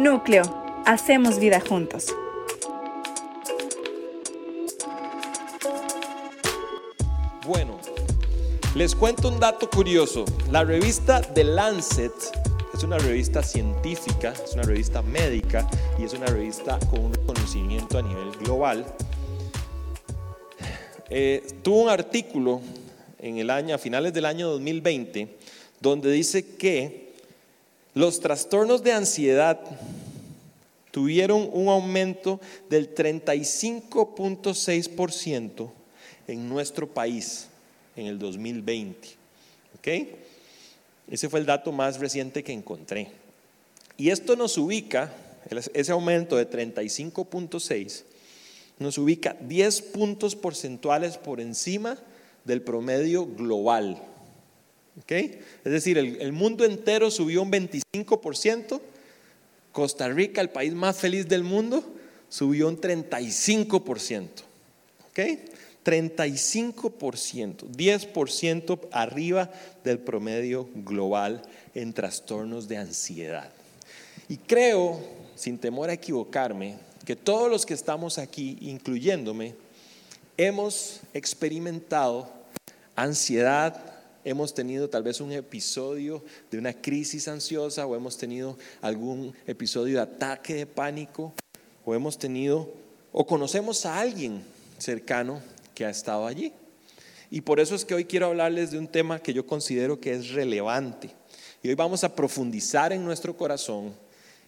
Núcleo, hacemos vida juntos. Bueno, les cuento un dato curioso. La revista The Lancet es una revista científica, es una revista médica y es una revista con un reconocimiento a nivel global. Eh, tuvo un artículo en el año, a finales del año 2020, donde dice que los trastornos de ansiedad tuvieron un aumento del 35.6% en nuestro país en el 2020. ¿Ok? Ese fue el dato más reciente que encontré. Y esto nos ubica, ese aumento de 35.6, nos ubica 10 puntos porcentuales por encima del promedio global. ¿Ok? Es decir, el, el mundo entero subió un 25%, Costa Rica, el país más feliz del mundo, subió un 35%. ¿Ok? 35%, 10% arriba del promedio global en trastornos de ansiedad. Y creo, sin temor a equivocarme, que todos los que estamos aquí, incluyéndome, hemos experimentado ansiedad, hemos tenido tal vez un episodio de una crisis ansiosa o hemos tenido algún episodio de ataque de pánico o hemos tenido o conocemos a alguien cercano que ha estado allí. Y por eso es que hoy quiero hablarles de un tema que yo considero que es relevante. Y hoy vamos a profundizar en nuestro corazón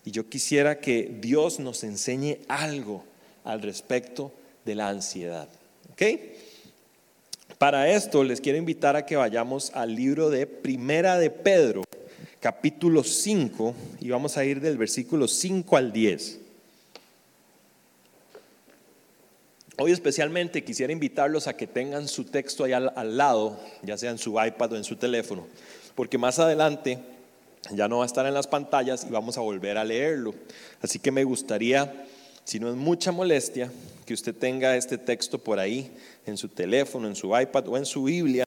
y yo quisiera que Dios nos enseñe algo al respecto de la ansiedad. ¿Ok? Para esto les quiero invitar a que vayamos al libro de Primera de Pedro, capítulo 5, y vamos a ir del versículo 5 al 10. Hoy especialmente quisiera invitarlos a que tengan su texto ahí al, al, lado, ya sea en su iPad o en su teléfono, porque más adelante ya no va a estar en las pantallas y vamos a volver a leerlo. Así que me gustaría, si no es mucha molestia, que usted tenga este texto por ahí, en su teléfono, en su iPad o en su Biblia,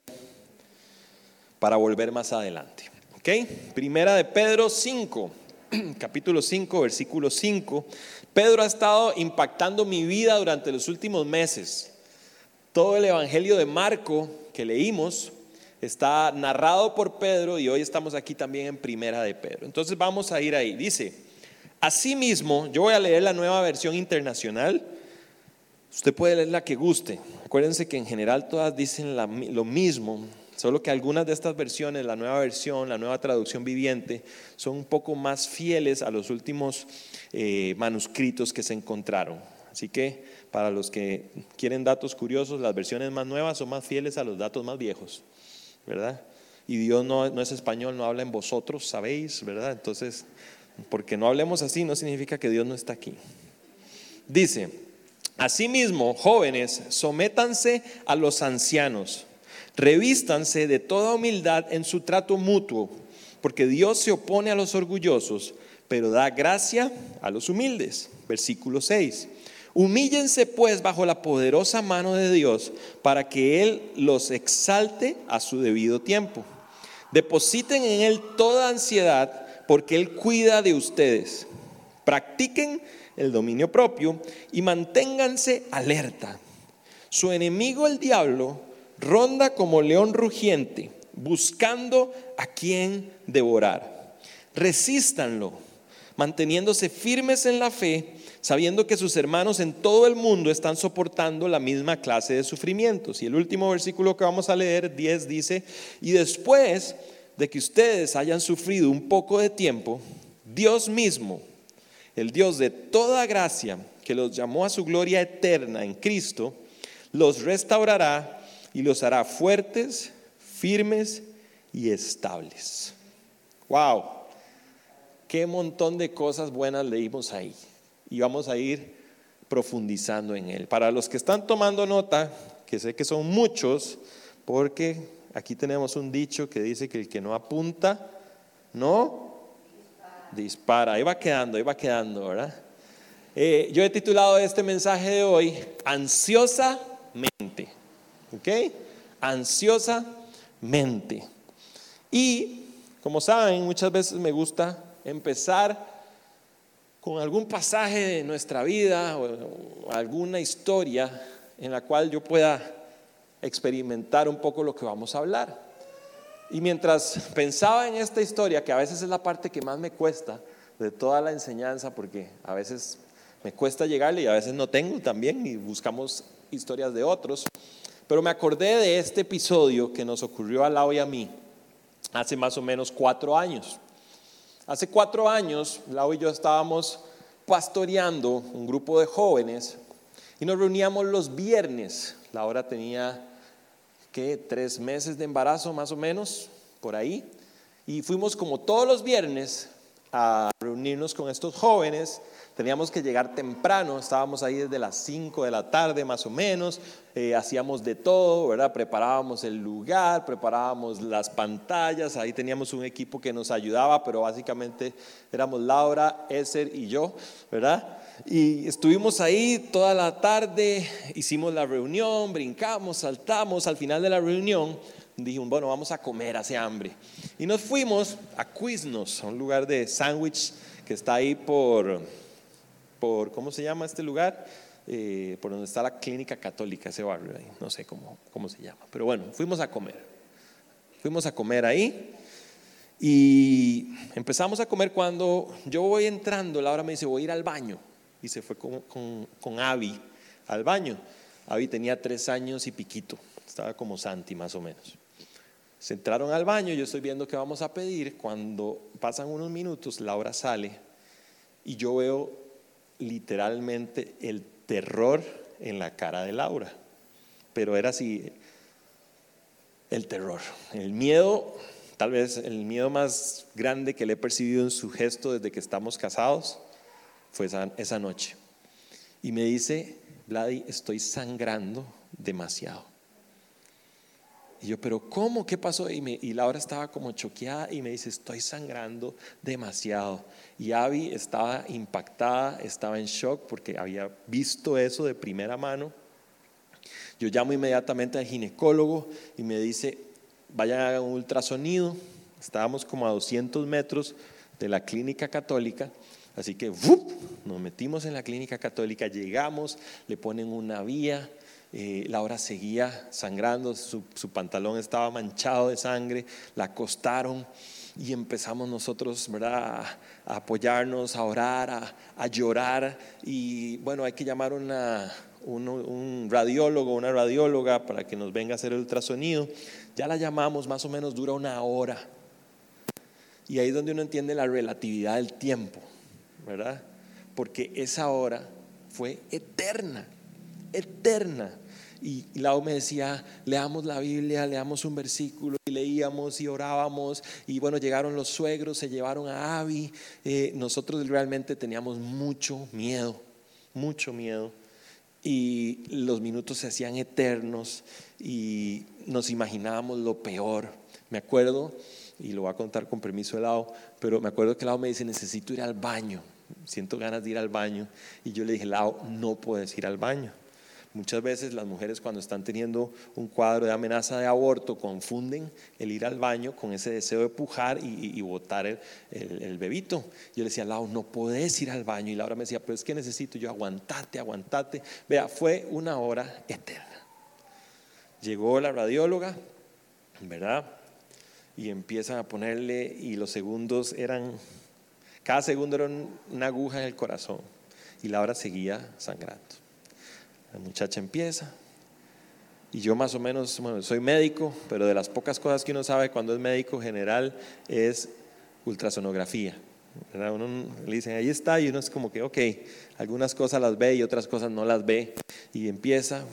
para volver más adelante. ¿Ok? Primera de Pedro 5, capítulo 5, versículo 5. Pedro ha estado impactando mi vida durante los últimos meses. Todo el Evangelio de Marco que leímos está narrado por Pedro y hoy estamos aquí también en Primera de Pedro. Entonces vamos a ir ahí. Dice, asimismo, yo voy a leer la nueva versión internacional. Usted puede leer la que guste. Acuérdense que en general todas dicen lo mismo, solo que algunas de estas versiones, la nueva versión, la nueva traducción viviente, son un poco más fieles a los últimos eh, manuscritos que se encontraron. Así que para los que quieren datos curiosos, las versiones más nuevas son más fieles a los datos más viejos, ¿verdad? Y Dios no, no es español, no habla en vosotros, sabéis, ¿verdad? Entonces, porque no hablemos así no significa que Dios no está aquí. Dice, asimismo, jóvenes, sométanse a los ancianos, revístanse de toda humildad en su trato mutuo, porque Dios se opone a los orgullosos pero da gracia a los humildes. Versículo 6. Humíllense pues bajo la poderosa mano de Dios para que Él los exalte a su debido tiempo. Depositen en Él toda ansiedad porque Él cuida de ustedes. Practiquen el dominio propio y manténganse alerta. Su enemigo el diablo ronda como león rugiente buscando a quien devorar. Resístanlo manteniéndose firmes en la fe, sabiendo que sus hermanos en todo el mundo están soportando la misma clase de sufrimientos. Y el último versículo que vamos a leer, 10, dice, y después de que ustedes hayan sufrido un poco de tiempo, Dios mismo, el Dios de toda gracia, que los llamó a su gloria eterna en Cristo, los restaurará y los hará fuertes, firmes y estables. Wow qué montón de cosas buenas leímos ahí. Y vamos a ir profundizando en él. Para los que están tomando nota, que sé que son muchos, porque aquí tenemos un dicho que dice que el que no apunta, no dispara. Ahí va quedando, ahí va quedando, ¿verdad? Eh, yo he titulado este mensaje de hoy, ansiosamente. ¿Ok? Ansiosamente. Y, como saben, muchas veces me gusta empezar con algún pasaje de nuestra vida o, alguna historia en la cual yo pueda experimentar un poco lo que vamos a hablar. Y mientras pensaba en esta historia, que a veces es la parte que más me cuesta de toda la enseñanza, porque a veces me cuesta llegarle y a veces no tengo también, y buscamos historias de otros, pero me acordé de este episodio que nos ocurrió a Lau y a mí hace más o menos cuatro años. Hace cuatro años, Lau y yo estábamos pastoreando un grupo de jóvenes y nos reuníamos los viernes. Laura tenía, ¿qué? Tres meses de embarazo más o menos, por ahí. Y fuimos como todos los viernes a reunirnos con estos jóvenes Teníamos que llegar temprano, estábamos ahí desde las 5 de la tarde más o menos, eh, hacíamos de todo, ¿verdad? Preparábamos el lugar, preparábamos las pantallas, ahí teníamos un equipo que nos ayudaba, pero básicamente éramos Laura, Eser y yo, ¿verdad? Y estuvimos ahí toda la tarde, hicimos la reunión, brincamos, saltamos, al final de la reunión dijimos, bueno, vamos a comer, hace hambre. Y nos fuimos a Quiznos, a un lugar de sándwich que está ahí por por, ¿cómo se llama este lugar? Eh, por donde está la clínica católica, ese barrio ahí, no sé cómo, cómo se llama. Pero bueno, fuimos a comer. Fuimos a comer ahí y empezamos a comer cuando yo voy entrando, Laura me dice, voy a ir al baño. Y se fue con, con, con Abby al baño. Abby tenía tres años y piquito, estaba como Santi más o menos. Se entraron al baño, yo estoy viendo qué vamos a pedir. Cuando pasan unos minutos, Laura sale y yo veo literalmente el terror en la cara de Laura. Pero era así, el terror, el miedo, tal vez el miedo más grande que le he percibido en su gesto desde que estamos casados, fue esa, noche. Y me dice, Vladi, estoy sangrando demasiado. Y yo, pero ¿cómo? ¿Qué pasó? Y, me, y Laura estaba como choqueada y me dice, estoy sangrando demasiado. Y Abby estaba impactada, estaba en shock porque había visto eso de primera mano. Yo llamo inmediatamente al ginecólogo y me dice, vaya a un ultrasonido. Estábamos como a 200 metros de la clínica católica. Así que nos metimos en la clínica católica, llegamos, le ponen una vía, eh, Laura seguía sangrando, su, pantalón estaba manchado de sangre, la acostaron y empezamos nosotros ¿verdad? A, apoyarnos, a orar, a, llorar y bueno, hay que llamar una, un, un, radiólogo, una radióloga para que nos venga a hacer el ultrasonido. Ya la llamamos, más o menos dura una hora. Y ahí es donde uno entiende la relatividad del tiempo, ¿verdad? Porque esa hora fue eterna, eterna. Y Lau me decía, leamos la Biblia, leamos un versículo, y leíamos y orábamos. Y bueno, llegaron los suegros, se llevaron a Abby. Eh, nosotros realmente teníamos mucho miedo, mucho miedo. Y los minutos se hacían eternos y nos imaginábamos lo peor. Me acuerdo, y lo voy a contar con permiso de Lau, pero me acuerdo que Lau me dice, necesito ir al baño, siento ganas de ir al baño. Y yo le dije, Lau, no puedes ir al baño Muchas veces las mujeres cuando están teniendo un cuadro de amenaza de aborto confunden el ir al baño con ese deseo de pujar y, botar el, bebito. Yo le decía, Lau, no puedes ir al baño. Y Laura me decía, pero es que necesito yo aguantate, aguantate. Vea, fue una hora eterna. Llegó la radióloga, ¿verdad? Y empiezan a ponerle, y los segundos eran, cada segundo era una aguja en el corazón. Y Laura seguía sangrando. La muchacha empieza. Y yo más o menos, bueno, soy médico, pero de las pocas cosas que uno sabe cuando es médico general es ultrasonografía. Uno le dicen, ahí está, y uno es como que, ok, algunas cosas las ve y otras cosas no las ve. Y empieza.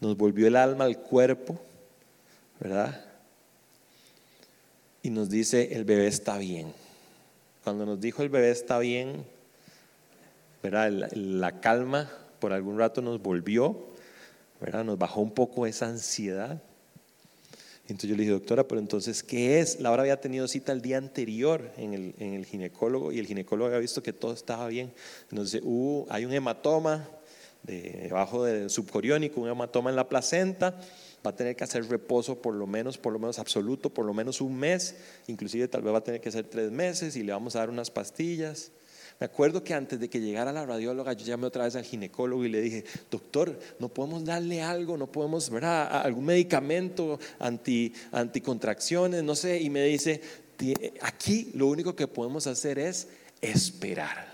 Nos volvió el alma al cuerpo, ¿verdad? Y nos dice, el bebé está bien. Cuando nos dijo el bebé está bien, ¿verdad? La, calma por algún rato nos volvió, ¿verdad? nos bajó un poco esa ansiedad. Entonces yo le dije, doctora, pero entonces, ¿qué es? Laura había tenido cita el día anterior en el, en el ginecólogo y el ginecólogo había visto que todo estaba bien. Entonces, hay un hematoma debajo del subcoriónico, un hematoma en la placenta va a tener que hacer reposo por lo menos, por lo menos absoluto, por lo menos un mes, inclusive tal vez va a tener que hacer tres meses y le vamos a dar unas pastillas. Me acuerdo que antes de que llegara la radióloga, yo llamé otra vez al ginecólogo y le dije, doctor, no podemos darle algo, no podemos, ¿verdad? Algún medicamento anti, anticontracciones, no sé. Y me dice, aquí lo único que podemos hacer es esperar.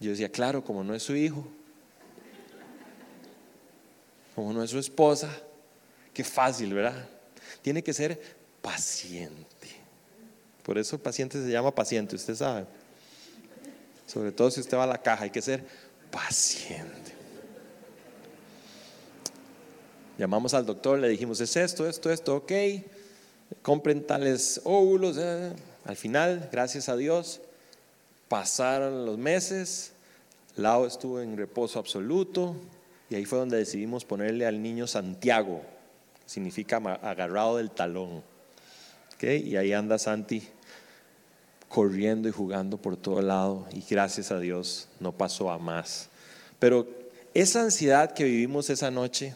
Yo decía, claro, como no es su hijo, como no es su esposa, qué fácil, ¿verdad? Tiene que ser paciente. Por eso paciente se llama paciente, usted sabe. Sobre todo si usted va a la caja, hay que ser paciente. Llamamos al doctor, le dijimos, es esto, esto, esto, ok. Compren tales óvulos. Eh. Al final, gracias a Dios, pasaron los meses. Lao estuvo en reposo absoluto. Y ahí fue donde decidimos ponerle al niño Santiago, significa agarrado del talón. ¿Okay? Y ahí anda Santi corriendo y jugando por todo lado y gracias a Dios no pasó a más. Pero esa ansiedad que vivimos esa noche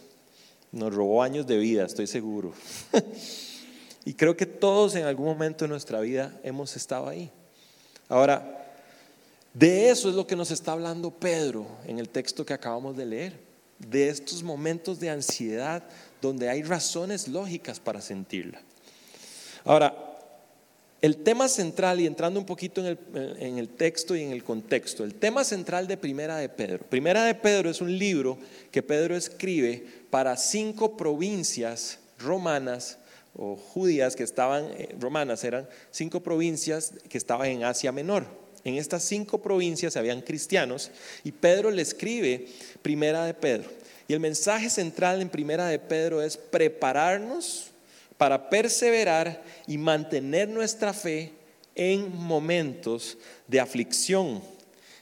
nos robó años de vida, estoy seguro. y creo que todos en algún momento de nuestra vida hemos estado ahí. Ahora, de eso es lo que nos está hablando Pedro en el texto que acabamos de leer, de estos momentos de ansiedad donde hay razones lógicas para sentirla. Ahora, el tema central, y entrando un poquito en el, texto y en el contexto, el tema central de Primera de Pedro. Primera de Pedro es un libro que Pedro escribe para cinco provincias romanas o judías que estaban, eh, romanas eran cinco provincias que estaban en Asia Menor. En estas cinco provincias habían cristianos y Pedro le escribe Primera de Pedro. Y el mensaje central en Primera de Pedro es prepararnos para perseverar y mantener nuestra fe en momentos de aflicción.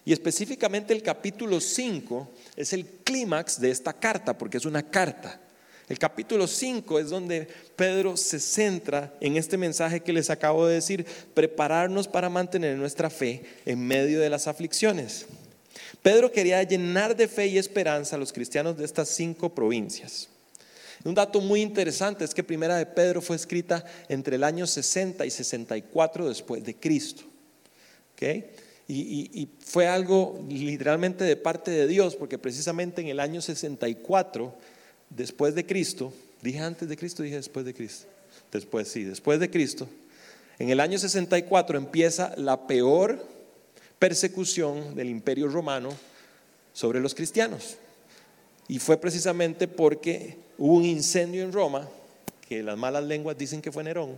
Y específicamente el capítulo 5 es el clímax de esta carta, porque es una carta. El capítulo 5 es donde Pedro se centra en este mensaje que les acabo de decir, prepararnos para mantener nuestra fe en medio de las aflicciones. Pedro quería llenar de fe y esperanza a los cristianos de estas cinco provincias. Un dato muy interesante es que Primera de Pedro fue escrita entre el año 60 y 64 después de Cristo. Y, fue algo literalmente de parte de Dios, porque precisamente en el año 64 después de Cristo, dije antes de Cristo, dije después de Cristo. Después, sí, después de Cristo. En el año 64 empieza la peor persecución del imperio romano sobre los cristianos. Y fue precisamente porque Hubo un incendio en Roma, que las malas lenguas dicen que fue Nerón,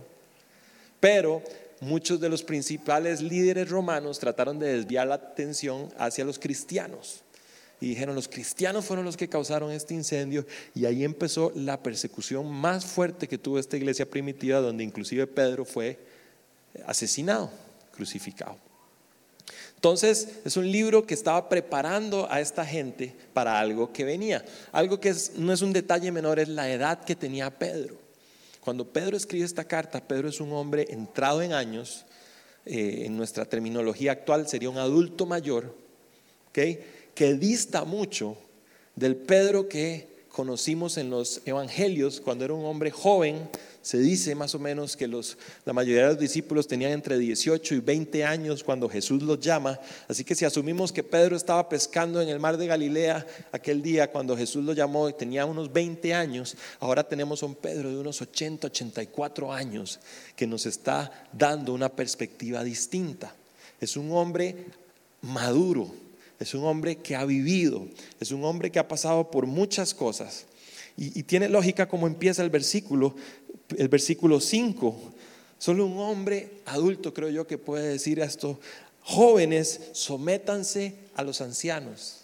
pero muchos de los principales líderes romanos trataron de desviar la atención hacia los cristianos. Y dijeron, los cristianos fueron los que causaron este incendio y ahí empezó la persecución más fuerte que tuvo esta iglesia primitiva, donde inclusive Pedro fue asesinado, crucificado. Entonces, es un libro que estaba preparando a esta gente para algo que venía. Algo que no es un detalle menor, es la edad que tenía Pedro. Cuando Pedro escribe esta carta, Pedro es un hombre entrado en años, eh, en nuestra terminología actual sería un adulto mayor, que dista mucho del Pedro que conocimos en los evangelios cuando era un hombre joven, se dice más o menos que la mayoría de los discípulos tenían entre 18 y 20 años cuando Jesús los llama. Así que si asumimos que Pedro estaba pescando en el mar de Galilea aquel día cuando Jesús lo llamó y tenía unos 20 años, ahora tenemos a un Pedro de unos 80, 84 años que nos está dando una perspectiva distinta. Es un hombre maduro, es un hombre que ha vivido, es un hombre que ha pasado por muchas cosas. Y, tiene lógica como empieza el versículo, el versículo 5. Solo un hombre adulto creo yo que puede decir esto. Jóvenes, sométanse a los ancianos.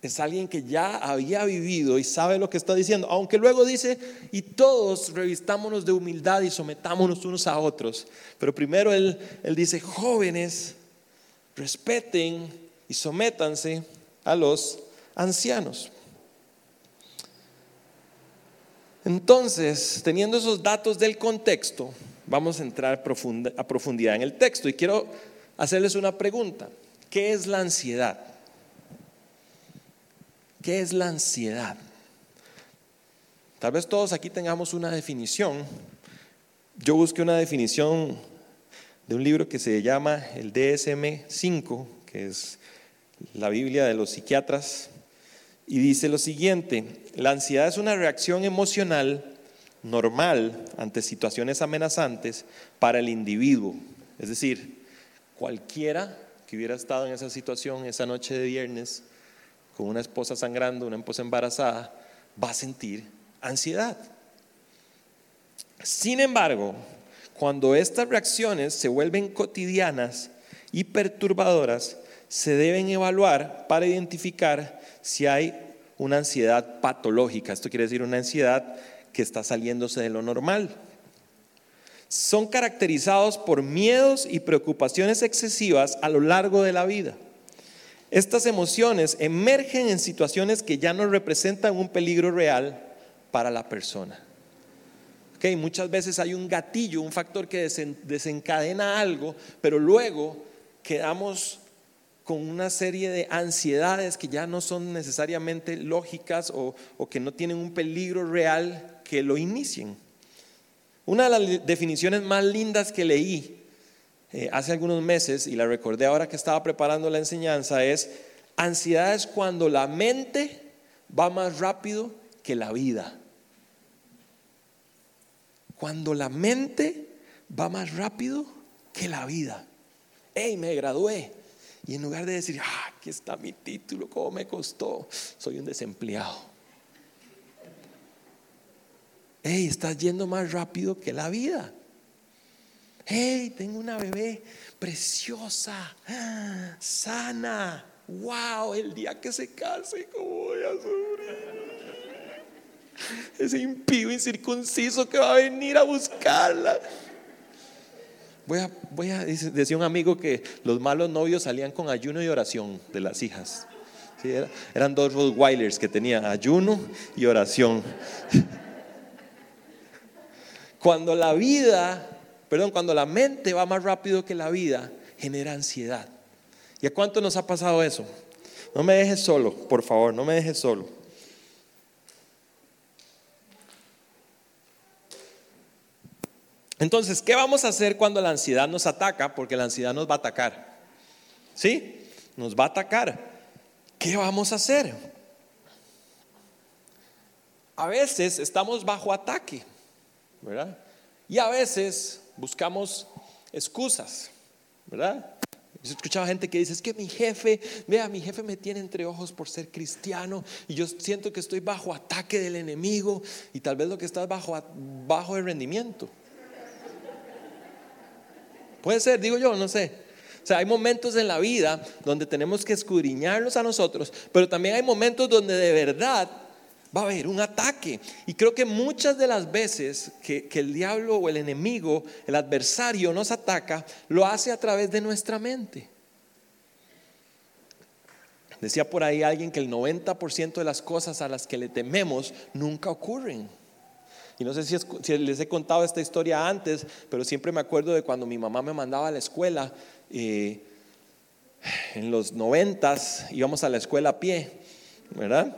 Es alguien que ya había vivido y sabe lo que está diciendo. Aunque luego dice, y todos revistámonos de humildad y sometámonos unos a otros. Pero primero él, él dice, jóvenes, respeten y sométanse a los ancianos. Entonces, teniendo esos datos del contexto, vamos a entrar a profundidad en el texto y quiero hacerles una pregunta. ¿Qué es la ansiedad? ¿Qué es la ansiedad? Tal vez todos aquí tengamos una definición. Yo busqué una definición de un libro que se llama el DSM-5, que es la Biblia de los psiquiatras, y dice lo siguiente, la ansiedad es una reacción emocional normal ante situaciones amenazantes para el individuo. Es decir, cualquiera que hubiera estado en esa situación esa noche de viernes con una esposa sangrando, una esposa embarazada, va a sentir ansiedad. Sin embargo, cuando estas reacciones se vuelven cotidianas y perturbadoras, se deben evaluar para identificar si hay una ansiedad patológica. Esto quiere decir una ansiedad que está saliéndose de lo normal. Son caracterizados por miedos y preocupaciones excesivas a lo largo de la vida. Estas emociones emergen en situaciones que ya no representan un peligro real para la persona. Okay, muchas veces hay un gatillo, un factor que desencadena algo, pero luego quedamos con una serie de ansiedades que ya no son necesariamente lógicas o, que no tienen un peligro real que lo inicien. Una de las definiciones más lindas que leí eh, hace algunos meses y la recordé ahora que estaba preparando la enseñanza es, ansiedad es cuando la mente va más rápido que la vida. Cuando la mente va más rápido que la vida. ¡Ey, me gradué! Y en lugar de decir, ah, aquí está mi título, cómo me costó, soy un desempleado. Hey, estás yendo más rápido que la vida. Hey, tengo una bebé preciosa, sana. Wow, el día que se case, ¿cómo voy a sufrir? Ese impío incircunciso que va a venir a buscarla. Voy a, decía un amigo que los malos novios salían con ayuno y oración de las hijas. eran dos Rottweilers que tenían ayuno y oración. Cuando la vida, perdón, cuando la mente va más rápido que la vida, genera ansiedad. ¿Y a cuánto nos ha pasado eso? No me dejes solo, por favor, no me dejes solo. Entonces, ¿qué vamos a hacer cuando la ansiedad nos ataca? Porque la ansiedad nos va a atacar. ¿Sí? Nos va a atacar. ¿Qué vamos a hacer? A veces estamos bajo ataque, ¿verdad? Y a veces buscamos excusas, ¿verdad? Yo he escuchado gente que dice, es que mi jefe, vea, mi jefe me tiene entre ojos por ser cristiano y yo siento que estoy bajo ataque del enemigo y tal vez lo que estás bajo, bajo el rendimiento. Puede ser, digo yo, no sé. O sea, hay momentos en la vida donde tenemos que escudriñarnos a nosotros, pero también hay momentos donde de verdad va a haber un ataque. Y creo que muchas de las veces que, el diablo o el enemigo, el adversario nos ataca, lo hace a través de nuestra mente. Decía por ahí alguien que el 90% de las cosas a las que le tememos nunca ocurren. Y no sé si, les he contado esta historia antes, pero siempre me acuerdo de cuando mi mamá me mandaba a la escuela. Eh, en los noventas íbamos a la escuela a pie, ¿verdad?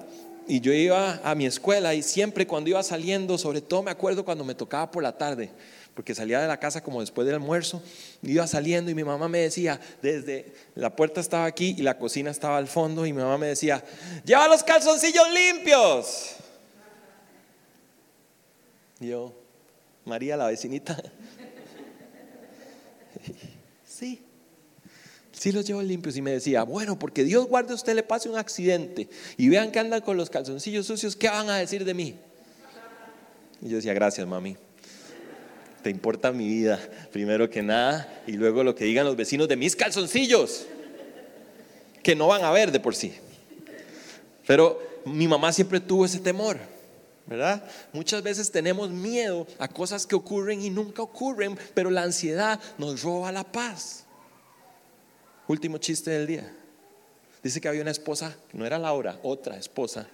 Y yo iba a mi escuela y siempre cuando iba saliendo, sobre todo me acuerdo cuando me tocaba por la tarde, porque salía de la casa como después del almuerzo, iba saliendo y mi mamá me decía, desde la puerta estaba aquí y la cocina estaba al fondo y mi mamá me decía, lleva los calzoncillos limpios yo, María, la vecinita. Sí, sí los llevo limpios. Y me decía, bueno, porque Dios guarde a usted le pase un accidente y vean que anda con los calzoncillos sucios, ¿qué van a decir de mí? Y yo decía, gracias, mami. Te importa mi vida, primero que nada, y luego lo que digan los vecinos de mis calzoncillos, que no van a ver de por sí. Pero mi mamá siempre tuvo ese temor. ¿Verdad? Muchas veces tenemos miedo a cosas que ocurren y nunca ocurren, pero la ansiedad nos roba la paz. Último chiste del día. Dice que había una esposa, no era Laura, otra esposa,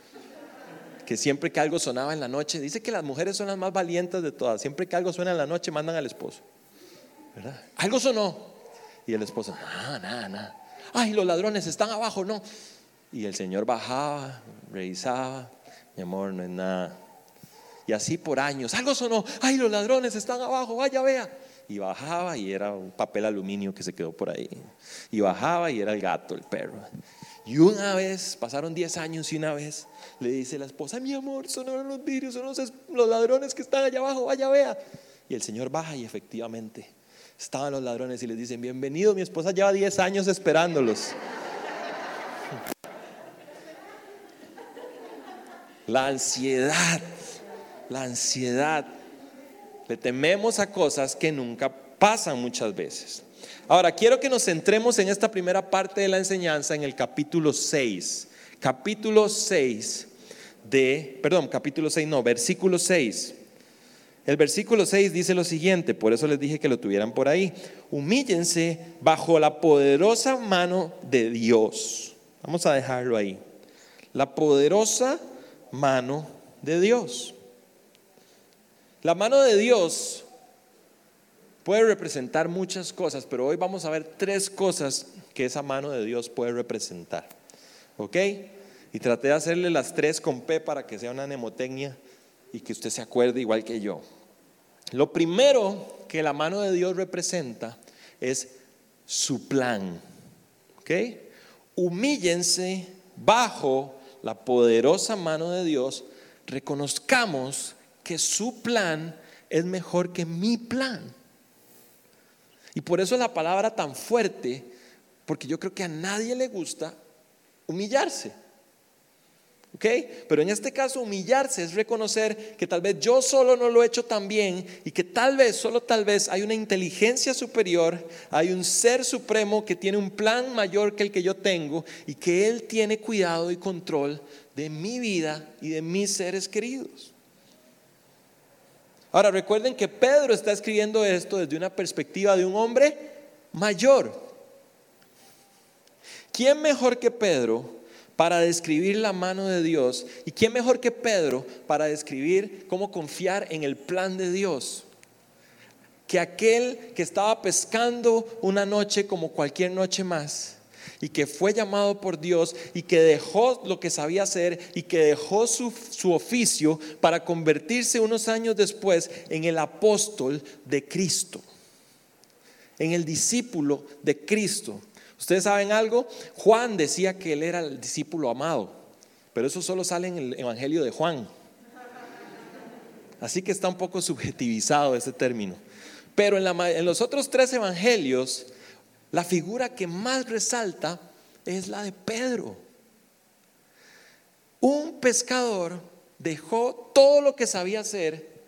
que siempre que algo sonaba en la noche, dice que las mujeres son las más valientes de todas, siempre que algo suena en la noche mandan al esposo. ¿verdad? Algo sonó. Y el esposo, nada, nada, nada. Ay, los ladrones están abajo, no. Y el Señor bajaba, revisaba, mi amor, no es nada Y así por años. Algo sonó. Ay, los ladrones están abajo. Vaya, vea. Y bajaba y era un papel aluminio que se quedó por ahí. Y bajaba y era el gato, el perro. Y una vez, pasaron 10 años y una vez le dice la esposa, mi amor, sonaron los vidrios, son los, los ladrones que están allá abajo, vaya, vea. Y el Señor baja y efectivamente estaban los ladrones y les dicen, bienvenido, mi esposa lleva 10 años esperándolos. La ansiedad, la ansiedad. Le tememos a cosas que nunca pasan muchas veces. Ahora, quiero que nos centremos en esta primera parte de la enseñanza, en el capítulo 6. Capítulo 6 de, perdón, capítulo 6, no, versículo 6. El versículo 6 dice lo siguiente, por eso les dije que lo tuvieran por ahí. Humíllense bajo la poderosa mano de Dios. Vamos a dejarlo ahí. La poderosa mano de Dios. La mano de Dios puede representar muchas cosas, pero hoy vamos a ver tres cosas que esa mano de Dios puede representar. ¿Ok? Y traté de hacerle las tres con P para que sea una mnemotecnia y que usted se acuerde igual que yo. Lo primero que la mano de Dios representa es su plan. ¿Ok? Humíllense bajo la poderosa mano de Dios, reconozcamos que su plan es mejor que mi plan. Y por eso es la palabra tan fuerte, porque yo creo que a nadie le gusta humillarse. ¿Ok? Pero en este caso humillarse es reconocer que tal vez yo solo no lo he hecho tan bien y que tal vez, solo tal vez, hay una inteligencia superior, hay un ser supremo que tiene un plan mayor que el que yo tengo y que Él tiene cuidado y control de mi vida y de mis seres queridos. Ahora recuerden que Pedro está escribiendo esto desde una perspectiva de un hombre mayor. ¿Quién mejor que Pedro para describir la mano de Dios? ¿Y quién mejor que Pedro para describir cómo confiar en el plan de Dios? Que aquel que estaba pescando una noche como cualquier noche más y que fue llamado por Dios y que dejó lo que sabía hacer y que dejó su, oficio para convertirse unos años después en el apóstol de Cristo, en el discípulo de Cristo. Ustedes saben algo, Juan decía que él era el discípulo amado, pero eso solo sale en el Evangelio de Juan. Así que está un poco subjetivizado ese término. Pero en, en los otros tres evangelios, la figura que más resalta es la de Pedro. Un pescador dejó todo lo que sabía hacer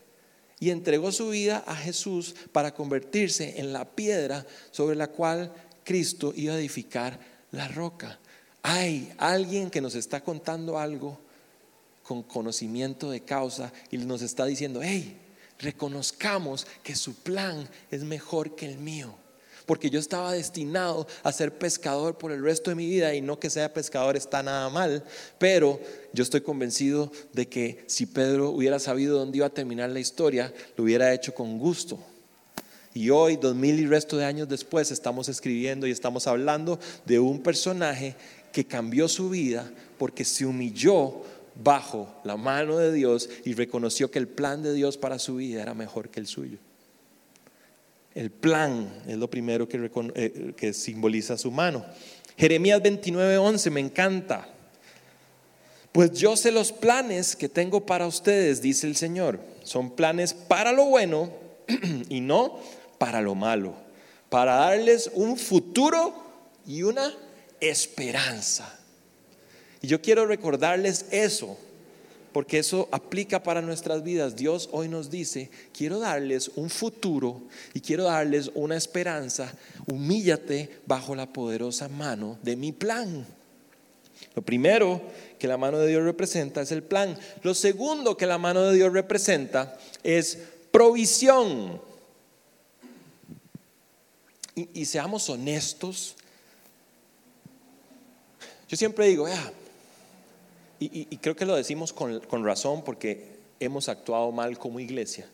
y entregó su vida a Jesús para convertirse en la piedra sobre la cual Cristo iba a edificar la roca. Hay alguien que nos está contando algo con conocimiento de causa y nos está diciendo, hey, reconozcamos que su plan es mejor que el mío porque yo estaba destinado a ser pescador por el resto de mi vida y no que sea pescador está nada mal, pero yo estoy convencido de que si Pedro hubiera sabido dónde iba a terminar la historia, lo hubiera hecho con gusto. Y hoy, dos mil y resto de años después, estamos escribiendo y estamos hablando de un personaje que cambió su vida porque se humilló bajo la mano de Dios y reconoció que el plan de Dios para su vida era mejor que el suyo. El plan es lo primero que, eh, que simboliza su mano. Jeremías 29:11 me encanta. Pues yo sé los planes que tengo para ustedes, dice el Señor. Son planes para lo bueno y no para lo malo. Para darles un futuro y una esperanza. Y yo quiero recordarles eso porque eso aplica para nuestras vidas. Dios hoy nos dice, quiero darles un futuro y quiero darles una esperanza. Humíllate bajo la poderosa mano de mi plan. Lo primero que la mano de Dios representa es el plan. Lo segundo que la mano de Dios representa es provisión. Y, seamos honestos. Yo siempre digo, vea, y, creo que lo decimos con, razón porque hemos actuado mal como iglesia.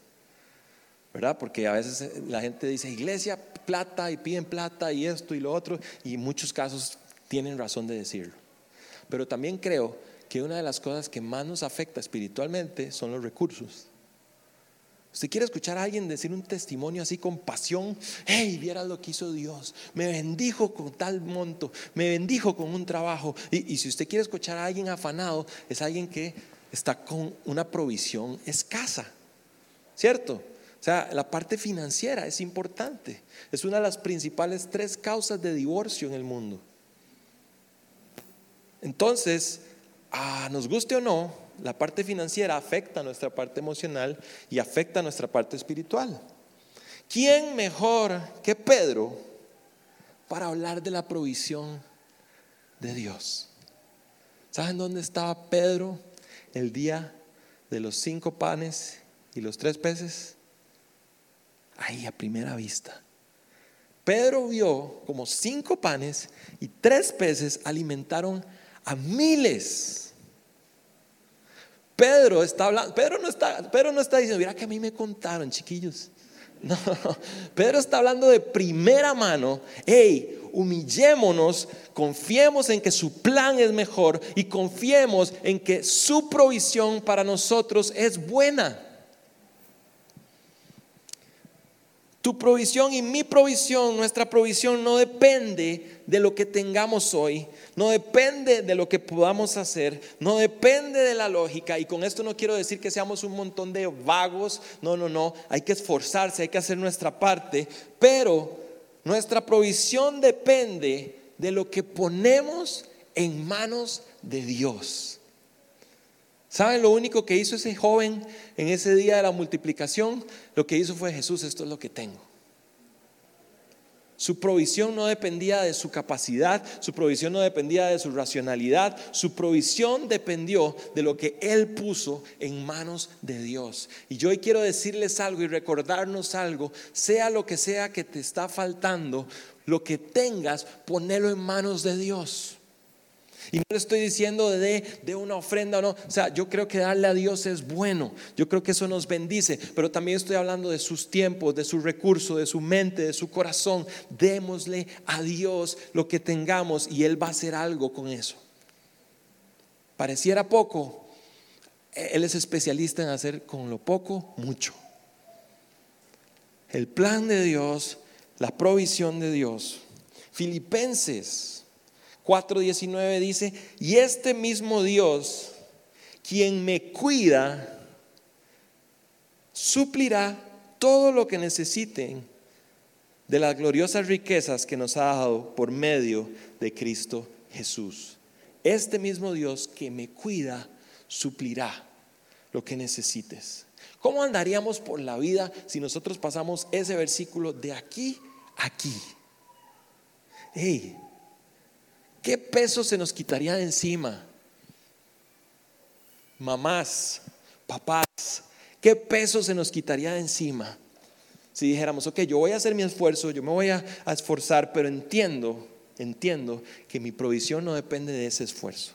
¿verdad? Porque a veces la gente dice, iglesia, plata, y piden plata, y esto y lo otro, y en muchos casos tienen razón de decirlo. Pero también creo que una de las cosas que más nos afecta espiritualmente son los recursos. Usted quiere escuchar a alguien decir un testimonio así con pasión. Hey, vieras lo que hizo Dios. Me bendijo con tal monto. Me bendijo con un trabajo. Y, si usted quiere escuchar a alguien afanado, es alguien que está con una provisión escasa. ¿Cierto? O sea, la parte financiera es importante. Es una de las principales tres causas de divorcio en el mundo. Entonces, ah, nos guste o no, la parte financiera afecta a nuestra parte emocional y afecta a nuestra parte espiritual. ¿Quién mejor que Pedro para hablar de la provisión de Dios? ¿Saben dónde estaba Pedro el día de los cinco panes y los tres peces? Ahí a primera vista. Pedro vio como cinco panes y tres peces alimentaron a miles. Pedro está hablando, Pedro no está, Pedro no está diciendo, mira que a mí me contaron, chiquillos. No, Pedro está hablando de primera mano. Hey, humillémonos, confiemos en que su plan es mejor y confiemos en que su provisión para nosotros es buena. Tu provisión y mi provisión, nuestra provisión no depende de lo que tengamos hoy, no depende de lo que podamos hacer, no depende de la lógica. Y con esto no quiero decir que seamos un montón de vagos, no, no, no, hay que esforzarse, hay que hacer nuestra parte, pero nuestra provisión depende de lo que ponemos en manos de Dios. ¿Saben lo único que hizo ese joven en ese día de la multiplicación? Lo que hizo fue Jesús, esto es lo que tengo. Su provisión no dependía de su capacidad, su provisión no dependía de su racionalidad, su provisión dependió de lo que Él puso en manos de Dios. Y yo hoy quiero decirles algo y recordarnos algo, sea lo que sea que te está faltando, lo que tengas, ponelo en manos de Dios. Y no le estoy diciendo de, de una ofrenda o no. O sea, yo creo que darle a Dios es bueno. Yo creo que eso nos bendice. Pero también estoy hablando de sus tiempos, de sus recursos, de su mente, de su corazón. Démosle a Dios lo que tengamos y Él va a hacer algo con eso. Pareciera poco. Él es especialista en hacer con lo poco mucho. El plan de Dios, la provisión de Dios. Filipenses 4.19 dice, y este mismo Dios, quien me cuida, suplirá todo lo que necesiten de las gloriosas riquezas que nos ha dado por medio de Cristo Jesús. Este mismo Dios que me cuida, suplirá lo que necesites. ¿Cómo andaríamos por la vida si nosotros pasamos ese versículo de aquí a aquí? Hey, ¿Qué peso se nos quitaría de encima? Mamás, papás, ¿qué peso se nos quitaría de encima? Si dijéramos, ok, yo voy a hacer mi esfuerzo, yo me voy a, esforzar, pero entiendo, entiendo que mi provisión no depende de ese esfuerzo.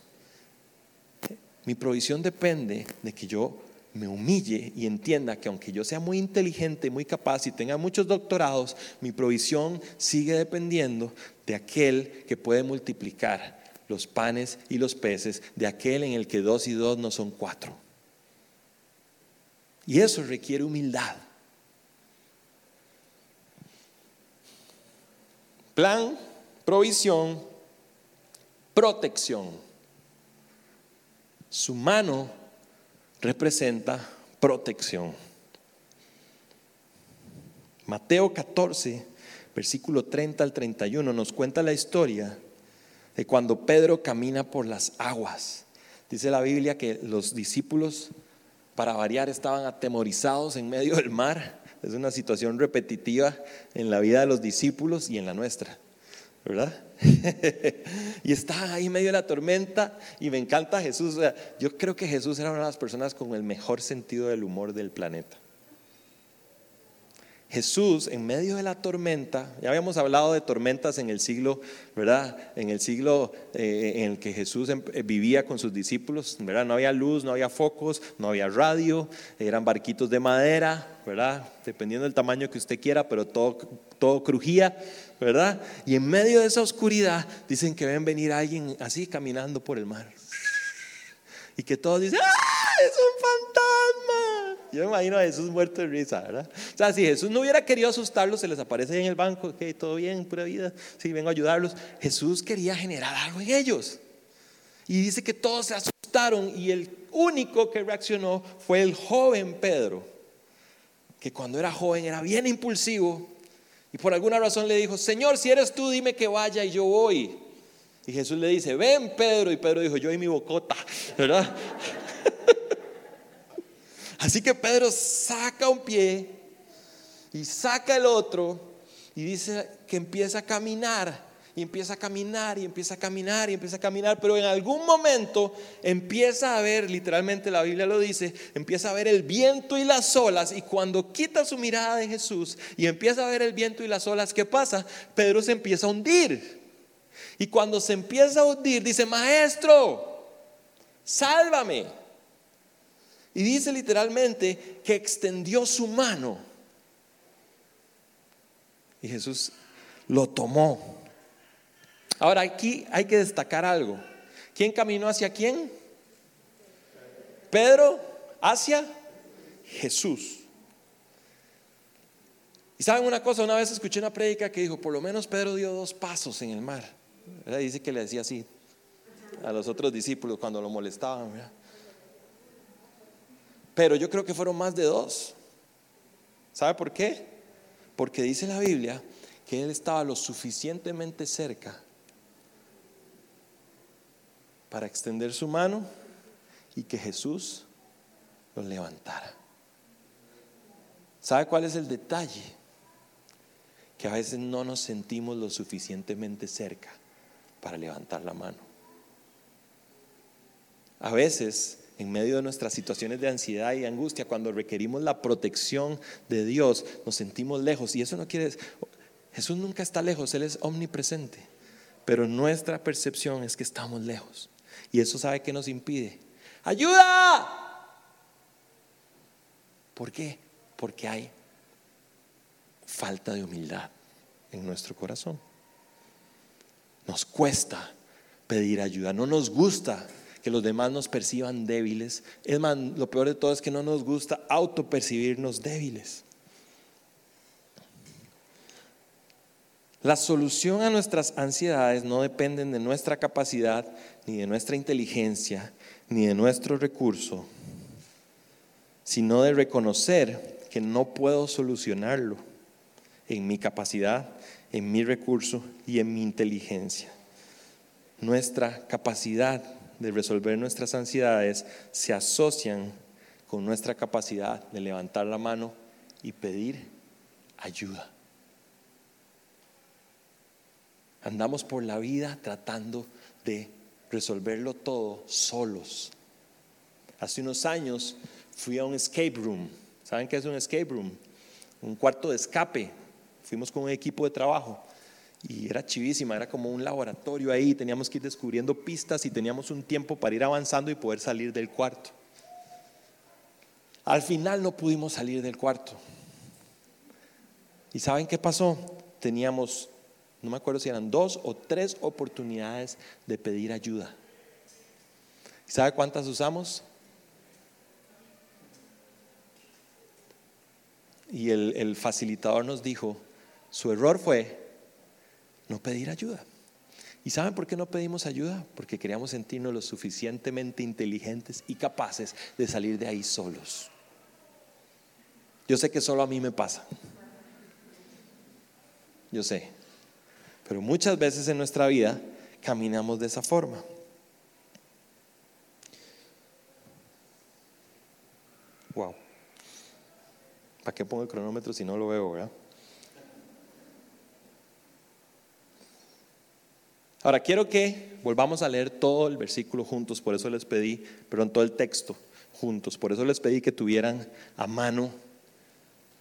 Mi provisión depende de que yo me humille y entienda que aunque yo sea muy inteligente, muy capaz y tenga muchos doctorados, mi provisión sigue dependiendo de aquel que puede multiplicar los panes y los peces, de aquel en el que dos y dos no son cuatro. Y eso requiere humildad. Plan, provisión, protección. Su mano representa protección. Mateo 14, versículo 30 al 31, nos cuenta la historia de cuando Pedro camina por las aguas. Dice la Biblia que los discípulos, para variar, estaban atemorizados en medio del mar. Es una situación repetitiva en la vida de los discípulos y en la nuestra, ¿verdad? y está ahí en medio de la tormenta y me encanta Jesús. yo creo que Jesús era una de las personas con el mejor sentido del humor del planeta. Jesús en medio de la tormenta, ya habíamos hablado de tormentas en el siglo, ¿verdad? En el siglo eh, en el que Jesús em, eh, vivía con sus discípulos, ¿verdad? No había luz, no había focos, no había radio, eran barquitos de madera, ¿verdad? Dependiendo del tamaño que usted quiera, pero todo, todo crujía, ¿verdad? Y en medio de esa oscuridad dicen que ven venir alguien así caminando por el mar. Y que todos dicen, ¡ah! Es un fantasma Yo me imagino a Jesús muerto de risa, ¿verdad? O sea, si Jesús no hubiera querido asustarlos, se les aparece en el banco, ok, todo bien, pura vida, sí, vengo a ayudarlos. Jesús quería generar algo en ellos. Y dice que todos se asustaron y el único que reaccionó fue el joven Pedro, que cuando era joven era bien impulsivo y por alguna razón le dijo, Señor, si eres tú, dime que vaya y yo voy. Y Jesús le dice, ven Pedro. Y Pedro dijo, yo y mi bocota, ¿verdad? Así que Pedro saca un pie y saca el otro y dice que empieza a caminar y empieza a caminar y empieza a caminar y empieza a caminar, pero en algún momento empieza a ver, literalmente la Biblia lo dice, empieza a ver el viento y las olas y cuando quita su mirada de Jesús y empieza a ver el viento y las olas, ¿qué pasa? Pedro se empieza a hundir. Y cuando se empieza a hundir, dice, maestro, sálvame. Y dice literalmente que extendió su mano. Y Jesús lo tomó Ahora aquí hay que destacar algo. ¿Quién caminó hacia quién? Pedro hacia Jesús. Y saben una cosa, una vez escuché una prédica que dijo, por lo menos Pedro dio dos pasos en el mar. Dice que le decía así a los otros discípulos cuando lo molestaban. Pero yo creo que fueron más de dos. ¿Sabe por qué? Porque dice la Biblia que él estaba lo suficientemente cerca para extender su mano y que Jesús lo levantara. ¿Sabe cuál es el detalle? Que a veces no nos sentimos lo suficientemente cerca para levantar la mano. A veces, en medio de nuestras situaciones de ansiedad y angustia, cuando requerimos la protección de Dios, nos sentimos lejos. Y eso no quiere decir, Jesús nunca está lejos, Él es omnipresente. Pero nuestra percepción es que estamos lejos. Y eso sabe que nos impide. ¡Ayuda! ¿Por qué? Porque hay falta de humildad en nuestro corazón. Nos cuesta pedir ayuda, no nos gusta que los demás nos perciban débiles. Es más, lo peor de todo es que no nos gusta autopercibirnos débiles. La solución a nuestras ansiedades no dependen de nuestra capacidad, ni de nuestra inteligencia, ni de nuestro recurso, sino de reconocer que no puedo solucionarlo en mi capacidad, en mi recurso y en mi inteligencia. Nuestra capacidad de resolver nuestras ansiedades se asocian con nuestra capacidad de levantar la mano y pedir ayuda. Andamos por la vida tratando de resolverlo todo solos. Hace unos años fui a un escape room. ¿Saben qué es un escape room? Un cuarto de escape. Fuimos con un equipo de trabajo y era chivísima, era como un laboratorio ahí, teníamos que ir descubriendo pistas y teníamos un tiempo para ir avanzando y poder salir del cuarto. Al final no pudimos salir del cuarto. ¿Y saben qué pasó? Teníamos no me acuerdo si eran dos o tres oportunidades de pedir ayuda. ¿Sabe cuántas usamos? Y el, facilitador nos dijo, su error fue no pedir ayuda. ¿Y saben por qué no pedimos ayuda? Porque queríamos sentirnos lo suficientemente inteligentes y capaces de salir de ahí solos. Yo sé que solo a mí me pasa. Yo sé. Pero muchas veces en nuestra vida caminamos de esa forma. Wow. ¿Para qué pongo el cronómetro si no lo veo, verdad? Ahora quiero que volvamos a leer todo el versículo juntos, por eso les pedí, perdón, todo el texto juntos, por eso les pedí que tuvieran a mano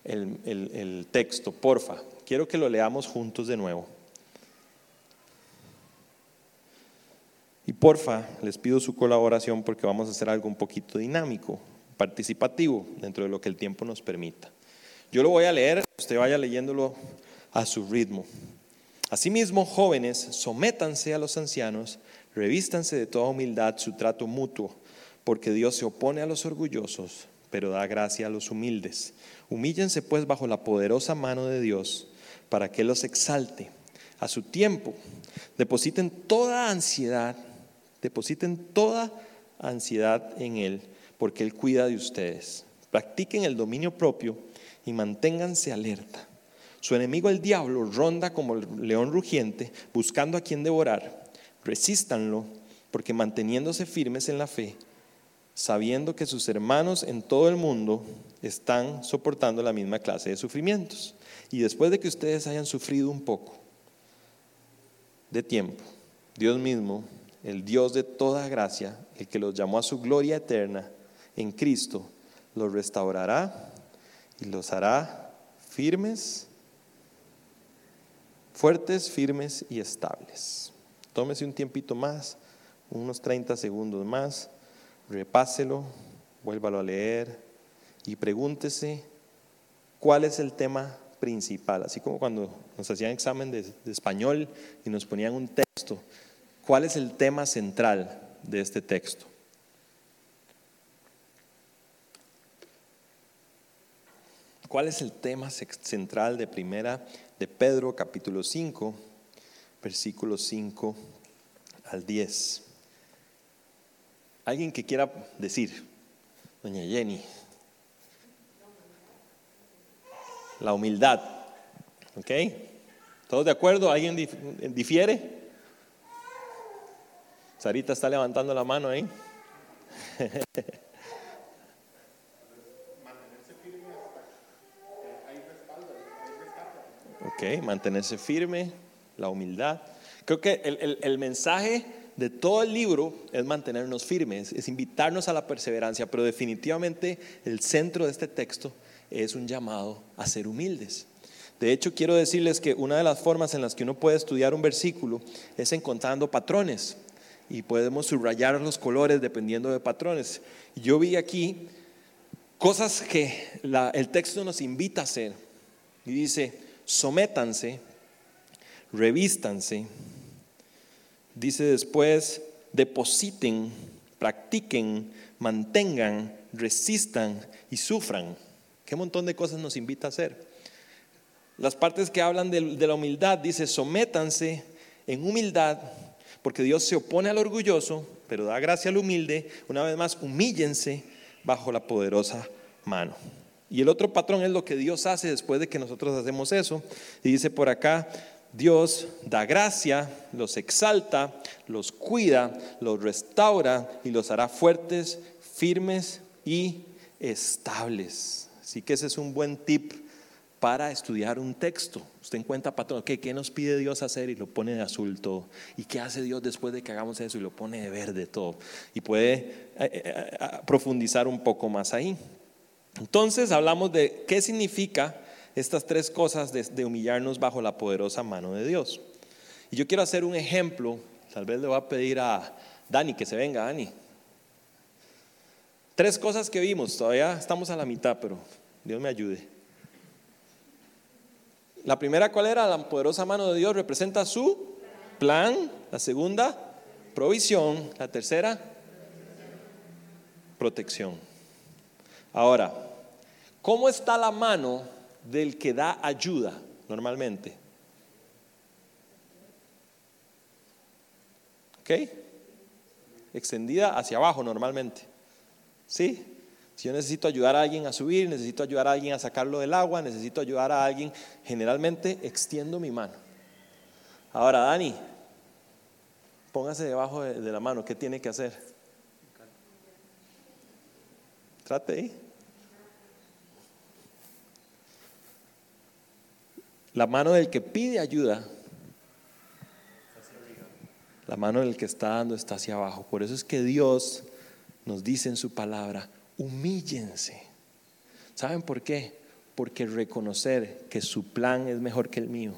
el, el texto, porfa. Quiero que lo leamos juntos de nuevo. Y porfa, les pido su colaboración porque vamos a hacer algo un poquito dinámico, participativo, dentro de lo que el tiempo nos permita. Yo lo voy a leer, usted vaya leyéndolo a su ritmo. Asimismo, jóvenes, sométanse a los ancianos, revístanse de toda humildad su trato mutuo, porque Dios se opone a los orgullosos, pero da gracia a los humildes. Humíllense pues bajo la poderosa mano de Dios para que los exalte a su tiempo. Depositen toda ansiedad, depositen toda ansiedad en Él, porque Él cuida de ustedes. Practiquen el dominio propio y manténganse alerta. Su enemigo el diablo ronda como el león rugiente, buscando a quien devorar. Resístanlo, porque manteniéndose firmes en la fe, sabiendo que sus hermanos en todo el mundo están soportando la misma clase de sufrimientos. Y después de que ustedes hayan sufrido un poco de tiempo, Dios mismo, el Dios de toda gracia, el que los llamó a su gloria eterna en Cristo, los restaurará y los hará firmes, fuertes, firmes y estables. Tómese un tiempito más, unos 30 segundos más repáselo, vuélvalo a leer y pregúntese cuál es el tema principal, así como cuando nos hacían examen de, español y nos ponían un texto, ¿cuál es el tema central de este texto? ¿Cuál es el tema central de primera de Pedro capítulo 5, versículos 5 al 10? Alguien que quiera decir, doña Jenny, la humildad, ¿ok? ¿Todos de acuerdo? ¿Alguien difiere? Sarita está levantando la mano ahí. ok, mantenerse firme, la humildad. Creo que el, mensaje de todo el libro es mantenernos firmes, es invitarnos a la perseverancia, pero definitivamente el centro de este texto es un llamado a ser humildes. De hecho, quiero decirles que una de las formas en las que uno puede estudiar un versículo es encontrando patrones y podemos subrayar los colores dependiendo de patrones. Yo vi aquí cosas que el texto nos invita a hacer y dice, sométanse, revístanse, Dice después, depositen, practiquen, mantengan, resistan y sufran. ¿Qué montón de cosas nos invita a hacer? Las partes que hablan de, la humildad, dice, sométanse en humildad, porque Dios se opone al orgulloso, pero da gracia al humilde. Una vez más, humíllense bajo la poderosa mano. Y el otro patrón es lo que Dios hace después de que nosotros hacemos eso. Y dice por acá, Dios da gracia, los exalta, los cuida, los restaura y los hará fuertes, firmes y estables. Así que ese es un buen tip para estudiar un texto. Usted encuentra, patrón, ¿qué nos pide Dios hacer? Y lo pone de azul todo. ¿Y qué hace Dios después de que hagamos eso? Y lo pone de verde todo. Y puede eh, eh, eh, profundizar un poco más ahí. Entonces hablamos de qué significa estas tres cosas de, humillarnos bajo la poderosa mano de Dios. Y yo quiero hacer un ejemplo, tal vez le voy a pedir a Dani que se venga, Dani. Tres cosas que vimos, todavía estamos a la mitad, pero Dios me ayude. La primera, ¿cuál era? La poderosa mano de Dios representa su plan. La segunda, provisión. La tercera, protección. Ahora, ¿cómo está la mano del que da ayuda normalmente. ¿Ok? Extendida hacia abajo normalmente. ¿Sí? Si yo necesito ayudar a alguien a subir, necesito ayudar a alguien a sacarlo del agua, necesito ayudar a alguien, generalmente extiendo mi mano. Ahora, Dani, póngase debajo de, la mano, ¿qué tiene que hacer? Trate ahí. La mano del que pide ayuda, la mano del que está dando está hacia abajo. Por eso es que Dios nos dice en su palabra, humíllense. ¿Saben por qué? Porque reconocer que su plan es mejor que el mío,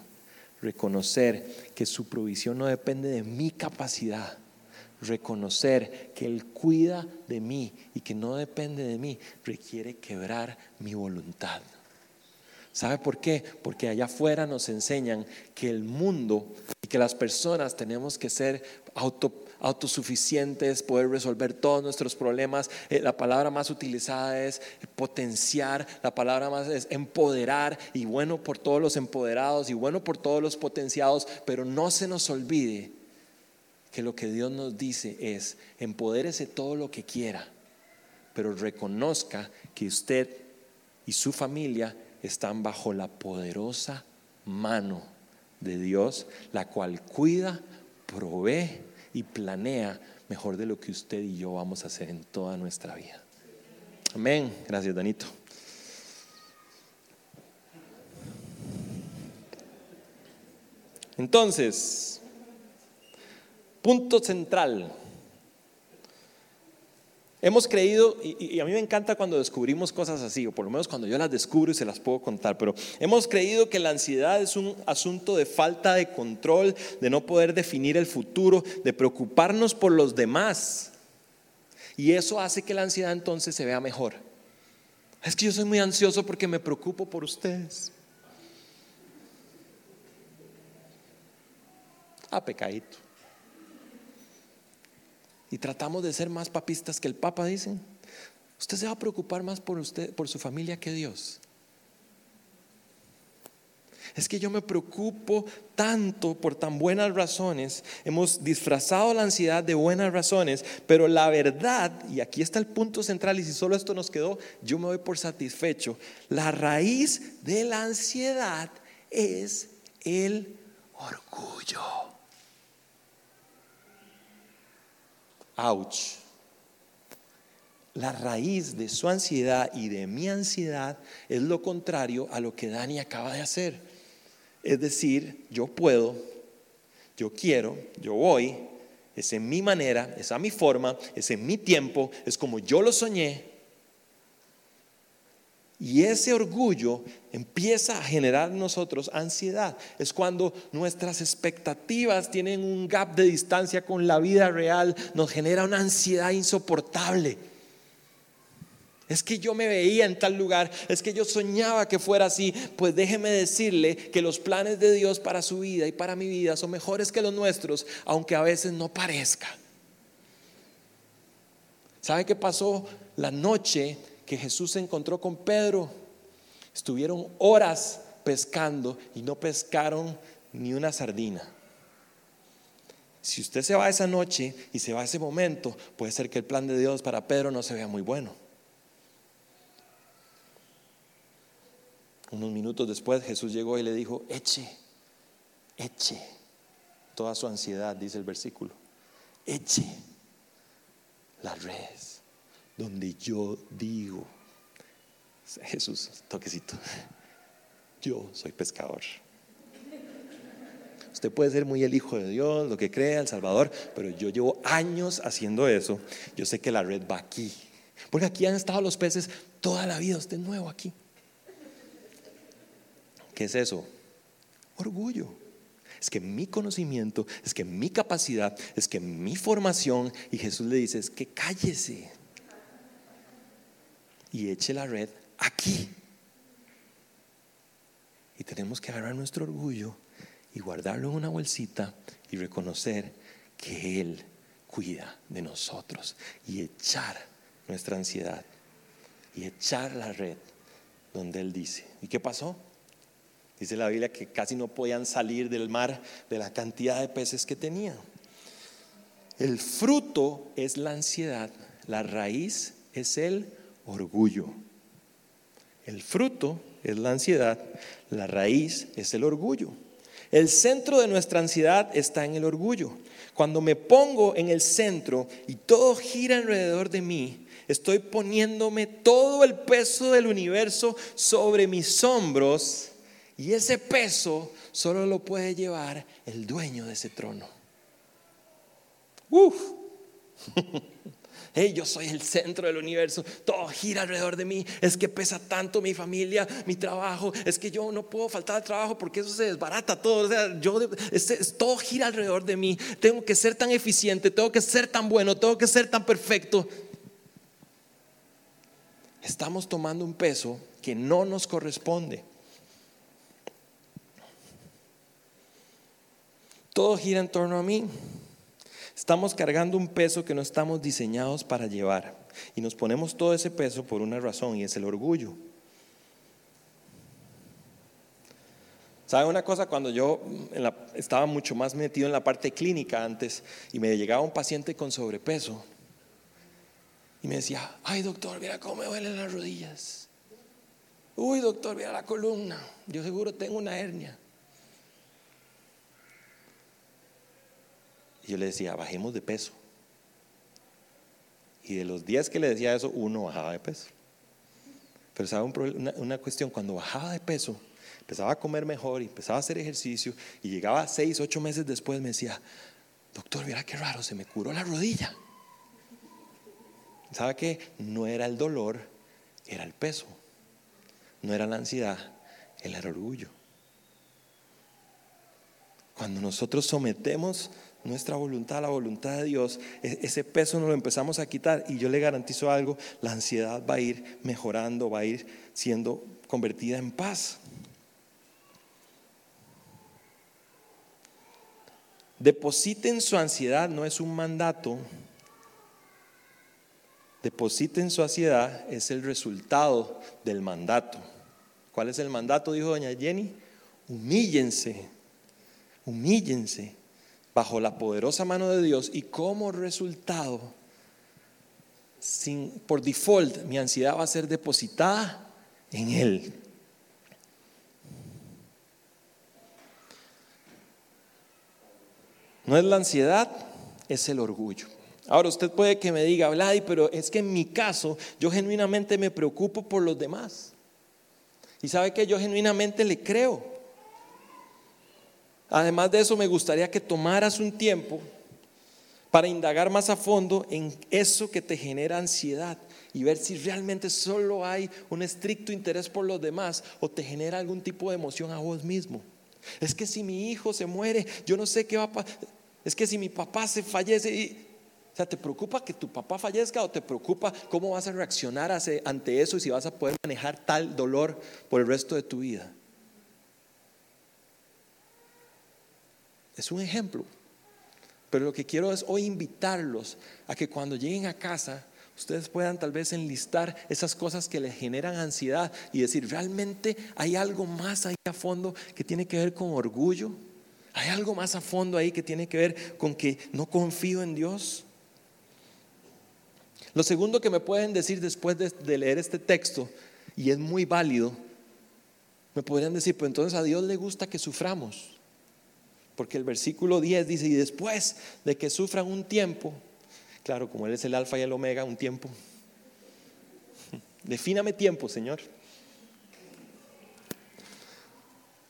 reconocer que su provisión no depende de mi capacidad, reconocer que Él cuida de mí y que no depende de mí, requiere quebrar mi voluntad. ¿Sabe por qué? Porque allá afuera nos enseñan que el mundo y que las personas tenemos que ser auto, autosuficientes, poder resolver todos nuestros problemas. Eh, la palabra más utilizada es potenciar, la palabra más es empoderar y bueno por todos los empoderados y bueno por todos los potenciados, pero no se nos olvide que lo que Dios nos dice es, empodérese todo lo que quiera, pero reconozca que usted y su familia están bajo la poderosa mano de Dios, la cual cuida, provee y planea mejor de lo que usted y yo vamos a hacer en toda nuestra vida. Amén. Gracias, Danito. Entonces, punto central Hemos creído, y, a mí me encanta cuando descubrimos cosas así, o por lo menos cuando yo las descubro y se las puedo contar, pero hemos creído que la ansiedad es un asunto de falta de control, de no poder definir el futuro, de preocuparnos por los demás. Y eso hace que la ansiedad entonces se vea mejor. Es que yo soy muy ansioso porque me preocupo por ustedes. Ah, pecadito y tratamos de ser más papistas que el Papa, dicen. Usted se va a preocupar más por usted, por su familia que Dios. Es que yo me preocupo tanto por tan buenas razones. Hemos disfrazado la ansiedad de buenas razones, pero la verdad, y aquí está el punto central, y si solo esto nos quedó, yo me doy por satisfecho. La raíz de la ansiedad es el orgullo. Ouch. La raíz de su ansiedad y de mi ansiedad es lo contrario a lo que Dani acaba de hacer. Es decir, yo puedo, yo quiero, yo voy, es en mi manera, es a mi forma, es en mi tiempo, es como yo lo soñé, y ese orgullo empieza a generar en nosotros ansiedad. Es cuando nuestras expectativas tienen un gap de distancia con la vida real, nos genera una ansiedad insoportable. Es que yo me veía en tal lugar, es que yo soñaba que fuera así. Pues déjeme decirle que los planes de Dios para su vida y para mi vida son mejores que los nuestros, aunque a veces no parezca. ¿Sabe qué pasó la noche que Jesús se encontró con Pedro. Estuvieron horas pescando y no pescaron ni una sardina. Si usted se va esa noche y se va ese momento, puede ser que el plan de Dios para Pedro no se vea muy bueno. Unos minutos después Jesús llegó y le dijo, eche, eche toda su ansiedad, dice el versículo, eche las redes donde yo digo, Jesús, toquecito, yo soy pescador. Usted puede ser muy el hijo de Dios, lo que crea, el Salvador, pero yo llevo años haciendo eso. Yo sé que la red va aquí. Porque aquí han estado los peces toda la vida, usted nuevo aquí. ¿Qué es eso? Orgullo. Es que mi conocimiento, es que mi capacidad, es que mi formación, y Jesús le dice, es que cállese y eche la red aquí. Y tenemos que agarrar nuestro orgullo y guardarlo en una bolsita y reconocer que Él cuida de nosotros y echar nuestra ansiedad y echar la red donde Él dice. ¿Y qué pasó? Dice la Biblia que casi no podían salir del mar de la cantidad de peces que tenían. El fruto es la ansiedad, la raíz es el orgullo. El fruto es la ansiedad, la raíz es el orgullo. El centro de nuestra ansiedad está en el orgullo. Cuando me pongo en el centro y todo gira alrededor de mí, estoy poniéndome todo el peso del universo sobre mis hombros y ese peso solo lo puede llevar el dueño de ese trono. Uf. Yo soy el centro del universo, todo gira alrededor de mí. Es que pesa tanto mi familia, mi trabajo. Es que yo no puedo faltar al trabajo porque eso se desbarata todo. O sea, yo, todo gira alrededor de mí. Tengo que ser tan eficiente, tengo que ser tan bueno, tengo que ser tan perfecto. Estamos tomando un peso que no nos corresponde. Todo gira en torno a mí. Estamos cargando un peso que no estamos diseñados para llevar. Y nos ponemos todo ese peso por una razón y es el orgullo. ¿Sabe una cosa? Cuando yo estaba mucho más metido en la parte clínica antes y me llegaba un paciente con sobrepeso y me decía, ay doctor, mira cómo me duelen las rodillas. Uy doctor, mira la columna. Yo seguro tengo una hernia. Yo le decía, bajemos de peso. Y de los 10 que le decía eso, uno bajaba de peso. Pero sabe una, una cuestión, cuando bajaba de peso, empezaba a comer mejor y empezaba a hacer ejercicio y llegaba seis, ocho meses después me decía, doctor, mira qué raro, se me curó la rodilla. ¿Sabe qué? No era el dolor, era el peso. No era la ansiedad, era el orgullo. Cuando nosotros sometemos nuestra voluntad la voluntad de Dios, e-, ese peso nos lo empezamos a quitar y yo le garantizo algo, la ansiedad va a ir mejorando, va a ir siendo convertida en paz. Depositen su ansiedad, no es un mandato. Depositen su ansiedad, es el resultado del mandato. ¿Cuál es el mandato? Dijo doña Jenny. Humíllense, humíllense bajo la poderosa mano de Dios y como resultado, sin, por default, mi ansiedad va a ser depositada en Él. No es la ansiedad, es el orgullo. Ahora usted puede que me diga, Vladi, pero es que en mi caso yo genuinamente me preocupo por los demás. Y sabe que yo genuinamente le creo. Además de eso, me gustaría que tomaras un tiempo para indagar más a fondo en eso que te genera ansiedad y ver si realmente solo hay un estricto interés por los demás o te genera algún tipo de emoción a vos mismo. Es que si mi hijo se muere, yo no sé qué va a pasar. Es que si mi papá se fallece, y, o sea, ¿te preocupa que tu papá fallezca o te preocupa cómo vas a reaccionar ante eso y si vas a poder manejar tal dolor por el resto de tu vida? Es un ejemplo. Pero lo que quiero es hoy invitarlos a que cuando lleguen a casa ustedes puedan tal vez enlistar esas cosas que les generan ansiedad y decir, ¿realmente hay algo más ahí a fondo que tiene que ver con orgullo? Hay algo más a fondo ahí que tiene que ver con que no confío en Dios. Lo segundo que me pueden decir después de, leer este texto, y es muy válido, me podrían decir, pues entonces a Dios le gusta que suframos. Porque el versículo 10 dice, y después de que sufran un tiempo, claro, como Él es el alfa y el omega, un tiempo. Defíname tiempo, Señor.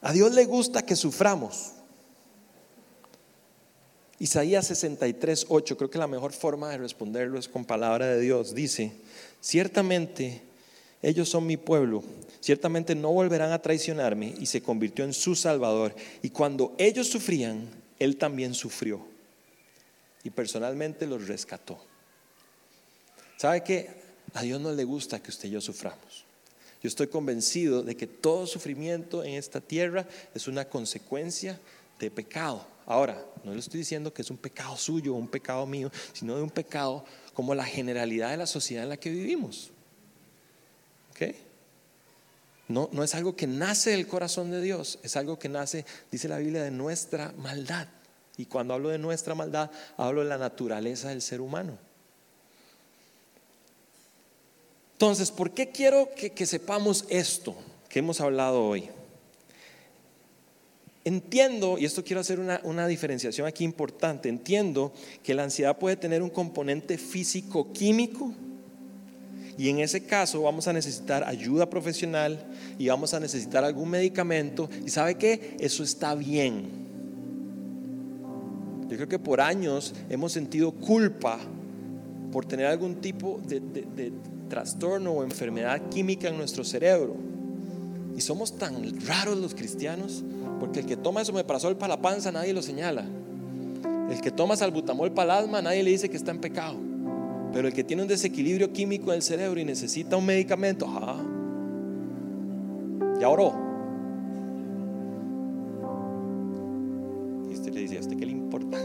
A Dios le gusta que suframos. Isaías 63, 8, creo que la mejor forma de responderlo es con palabra de Dios. Dice, ciertamente ellos son mi pueblo, ciertamente no volverán a traicionarme y se convirtió en su salvador. Y cuando ellos sufrían, Él también sufrió y personalmente los rescató. ¿Sabe que a Dios no le gusta que usted y yo suframos? Yo estoy convencido de que todo sufrimiento en esta tierra es una consecuencia de pecado. Ahora, no le estoy diciendo que es un pecado suyo o un pecado mío, sino de un pecado como la generalidad de la sociedad en la que vivimos. No, no es algo que nace del corazón de Dios, es algo que nace, dice la Biblia, de nuestra maldad. Y cuando hablo de nuestra maldad, hablo de la naturaleza del ser humano. Entonces, ¿por qué quiero que sepamos esto que hemos hablado hoy? Entiendo, y esto quiero hacer una, diferenciación aquí importante, entiendo que la ansiedad puede tener un componente físico-químico y en ese caso vamos a necesitar ayuda profesional y vamos a necesitar algún medicamento y sabe qué, eso está bien. Yo creo que por años hemos sentido culpa por tener algún tipo de, trastorno o enfermedad química en nuestro cerebro. Y somos tan raros los cristianos porque el que toma esomeprazol para la panza nadie lo señala. El que toma salbutamol para el alma nadie le dice que está en pecado. Pero el que tiene un desequilibrio químico en el cerebro y necesita un medicamento, ah, ya oró. Y usted le dice, ¿a usted qué le importa?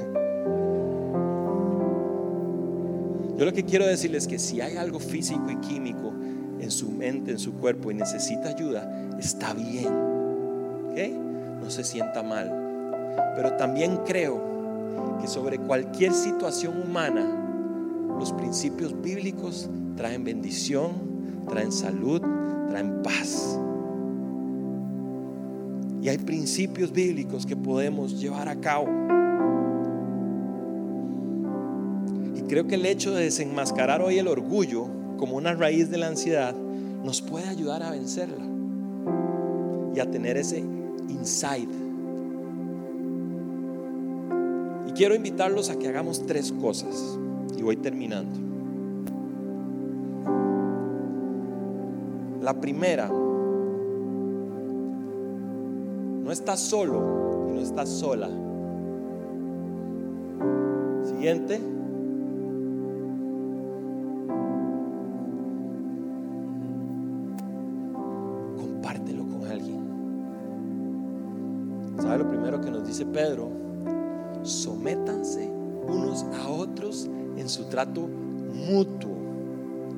Yo lo que quiero decirles es que si hay algo físico y químico en su mente, en su cuerpo y necesita ayuda, está bien. No se sienta mal. Pero también creo que sobre cualquier situación humana, los principios bíblicos traen bendición, traen salud, traen paz. Y hay principios bíblicos que podemos llevar a cabo. Y creo que el hecho de desenmascarar hoy el orgullo como una raíz de la ansiedad nos puede ayudar a vencerla y a tener ese insight. Y quiero invitarlos a que hagamos tres cosas. Voy terminando. La primera no estás solo y no estás sola. Siguiente. Compártelo con alguien. ¿Sabe lo primero que nos dice Pedro? Trato mutuo,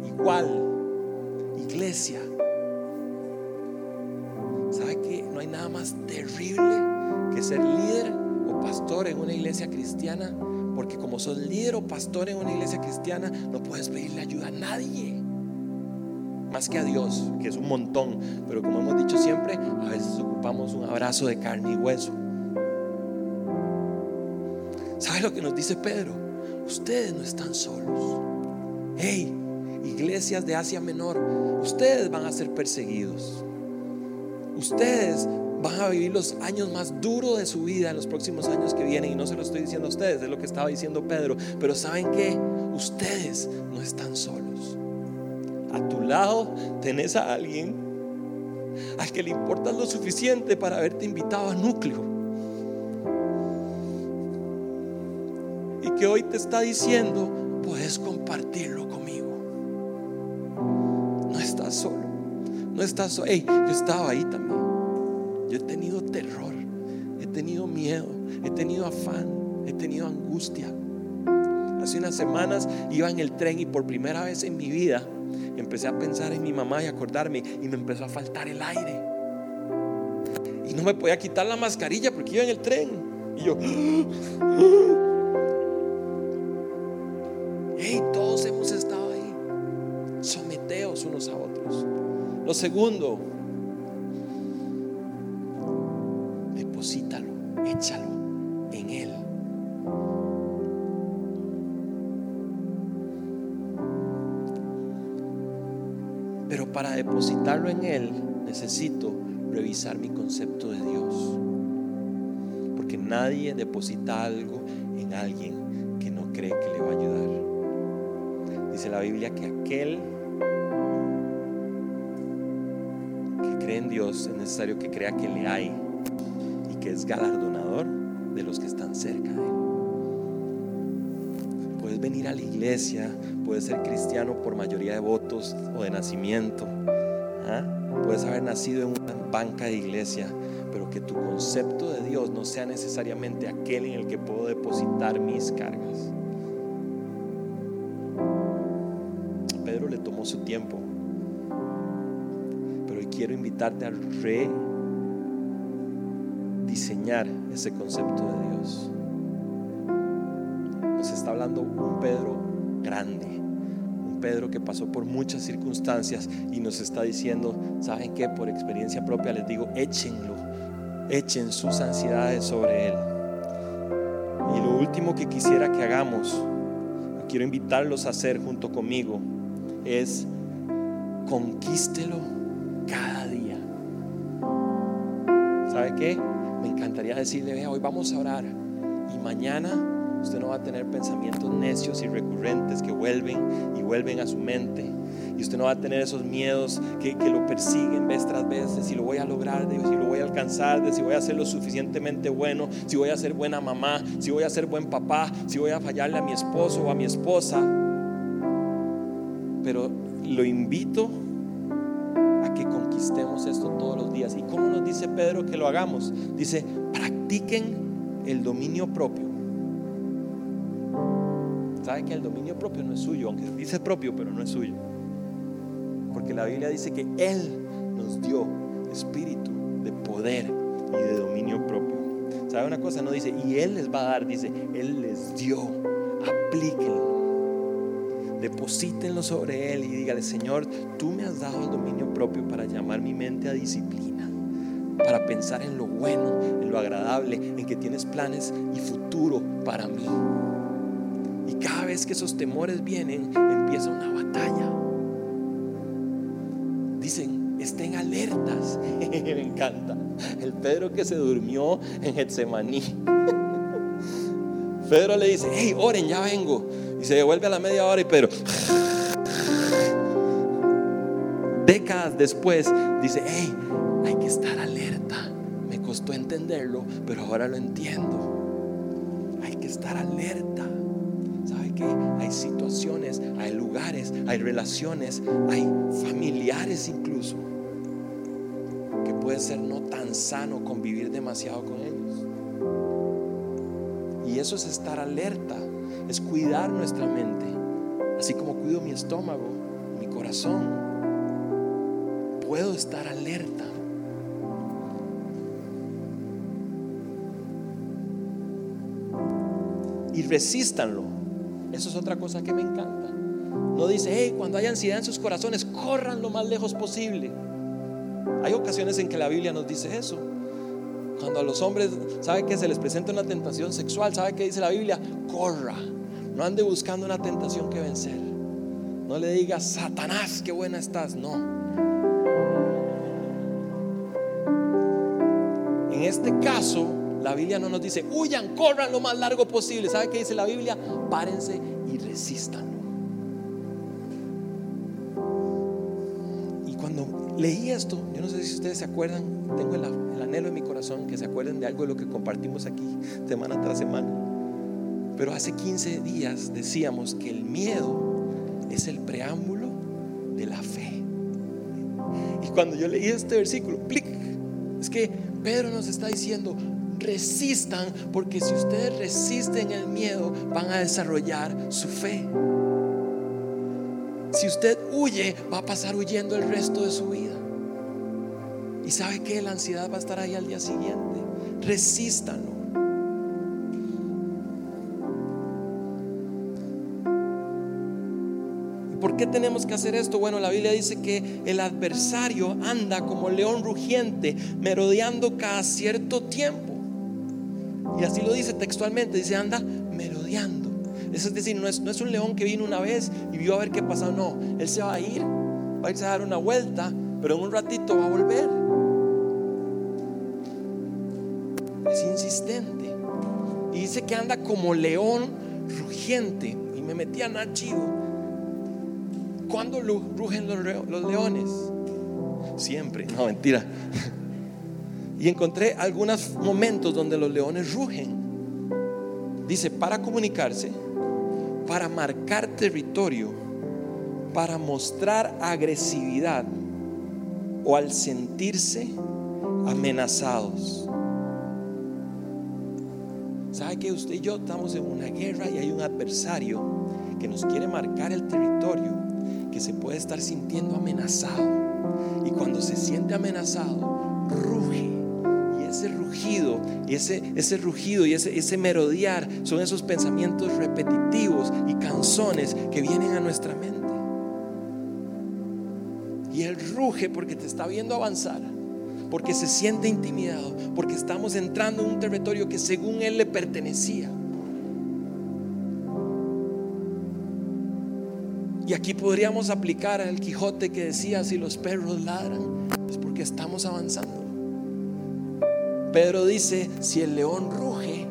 igual, iglesia más terrible que ser líder o pastor en una iglesia cristiana, porque como sos líder o pastor en una iglesia cristiana, no puedes pedirle ayuda a nadie, más que a Dios, que es un montón, pero como hemos dicho siempre, a veces ocupamos un abrazo de carne y hueso. ¿Sabes lo que nos dice Pedro? Ustedes no están solos. Hey, iglesias de Asia Menor, ustedes van a ser perseguidos. Ustedes van a vivir los años más duros de su vida en los próximos años que vienen. Y no se lo estoy diciendo a ustedes, es lo que estaba diciendo Pedro. Pero ¿saben qué? Ustedes no están solos. A tu lado tenés a alguien al que le importa lo suficiente para haberte invitado a núcleo. Que hoy te está diciendo, puedes compartirlo conmigo. No estás solo. No estás solo. Hey, yo estaba ahí también. Yo he tenido terror, he tenido miedo, he tenido afán, he tenido angustia. Hace unas semanas iba en el tren y por primera vez en mi vida empecé a pensar en mi mamá y acordarme y me empezó a faltar el aire. Y no me podía quitar la mascarilla porque iba en el tren. Y yo, Segundo, para depositarlo en Él, necesito revisar mi concepto de Dios. Porque nadie deposita algo en alguien que no cree que le va a ayudar. Dice la Biblia que aquel Dios es necesario que crea que le hay y que es galardonador de los que están cerca de Él. Puedes venir a la iglesia, puedes ser cristiano por mayoría de votos o de nacimiento. ¿ah? Puedes haber nacido en una banca de iglesia, pero que tu concepto de Dios no sea necesariamente aquel en el que puedo depositar mis cargas. Quiero invitarte a rediseñar ese concepto de Dios. Nos está hablando un Pedro grande Pedro que pasó por muchas circunstancias y nos está diciendo, ¿saben qué? Por experiencia propia les digo, échenlo, echen sus ansiedades sobre Él. Y lo último que quisiera que hagamos, quiero invitarlos a hacer junto conmigo, es conquístelo cada día. ¿Sabe Me encantaría decirle, vea, hoy vamos a orar y mañana Usted no va a tener pensamientos necios y recurrentes que vuelven y vuelven a su mente. Y usted no va a tener esos miedos que, lo persiguen vez tras vez, de si lo voy a lograr, de si lo voy a alcanzar, de si voy a ser lo suficientemente bueno, si voy a ser buena mamá, si voy a ser buen papá, si voy a fallarle a mi esposo o a mi esposa. Pero lo invito conquistemos esto todos los días. ¿Y cómo nos dice Pedro que lo hagamos? Dice, practiquen el dominio propio sabe que el dominio propio no es suyo, aunque dice propio, pero no es suyo. Porque la Biblia dice que Él nos dio espíritu de poder y de dominio propio. ¿Sabe una cosa? No dice, y Él les va a dar, dice, Él les dio. Aplíquenlo. Deposítenlo sobre Él y dígale, Señor, tú me has dado el dominio propio para llamar mi mente a disciplina, para pensar en lo bueno, en lo agradable, en que tienes planes y futuro para mí. Y cada vez que esos temores vienen, empieza una batalla. Dicen, estén alertas. Me encanta. El Pedro que se durmió en Getsemaní. Pedro le dice, hey, oren, ya vengo. Y se devuelve a la media hora y Pedro, décadas después, dice, hey, hay que estar alerta. Me costó entenderlo, pero ahora lo entiendo. Hay que estar alerta. ¿Sabe qué? Hay situaciones, hay lugares, hay relaciones, hay familiares incluso, que puede ser no tan sano convivir demasiado con ellos. Y eso es estar alerta, es cuidar nuestra mente, así como cuido mi estómago, mi corazón. Puedo estar alerta. Y resístanlo. Eso es otra cosa que me encanta. No dice, hey, cuando hay ansiedad en sus corazones, corran lo más lejos posible. Hay ocasiones en que la Biblia nos dice eso. Cuando a los hombres, ¿sabe que se les presenta una tentación sexual? ¿Sabe que dice la Biblia? Corra. No ande buscando una tentación que vencer. No le digas, Satanás, qué buena estás. No. En este caso, la Biblia no nos dice, huyan, corran lo más largo posible. ¿Sabe qué dice la Biblia? Párense y resistan. Y cuando leí esto, yo no sé si ustedes se acuerdan, tengo el, el anhelo en mi corazón que se acuerden de algo de lo que compartimos aquí semana tras semana. Pero hace 15 días decíamos que el miedo es el preámbulo de la fe. Y cuando yo leí este versículo, ¡plic! es que Pedro nos está diciendo, resistan, porque si ustedes resisten el miedo, van a desarrollar su fe. Si usted huye, va a pasar huyendo el resto de su vida. Y sabe que la ansiedad va a estar ahí al día siguiente. Resístanlo. ¿Por qué tenemos que hacer esto? Bueno, la Biblia dice que el adversario anda como león rugiente, merodeando cada cierto tiempo. Y así lo dice textualmente, dice anda merodeando. Eso es decir, no es, un león que vino una vez y vio a ver qué pasó, no, él se va a ir, va a irse a dar una vuelta, pero en un ratito va a volver. Es insistente. Y dice que anda como león rugiente. Y me metí a Nachido. ¿Cuándo rugen los, leones? Siempre, no mentira. Y encontré algunos momentos donde los leones rugen. Dice, para comunicarse, para marcar territorio, para mostrar agresividad o al sentirse amenazados. ¿Sabe que usted y yo estamos en una guerra y hay un adversario que nos quiere marcar el territorio, que se puede estar sintiendo amenazado? Y cuando se siente amenazado, ruge ese rugido y ese, ese rugido y ese, ese merodear son esos pensamientos repetitivos y canzones que vienen a nuestra mente. Y él ruge porque te está viendo avanzar, porque se siente intimidado, porque estamos entrando en un territorio que según él le pertenecía. Y aquí podríamos aplicar al Quijote que decía, si los perros ladran, es porque estamos avanzando. Pedro dice, si el león ruge,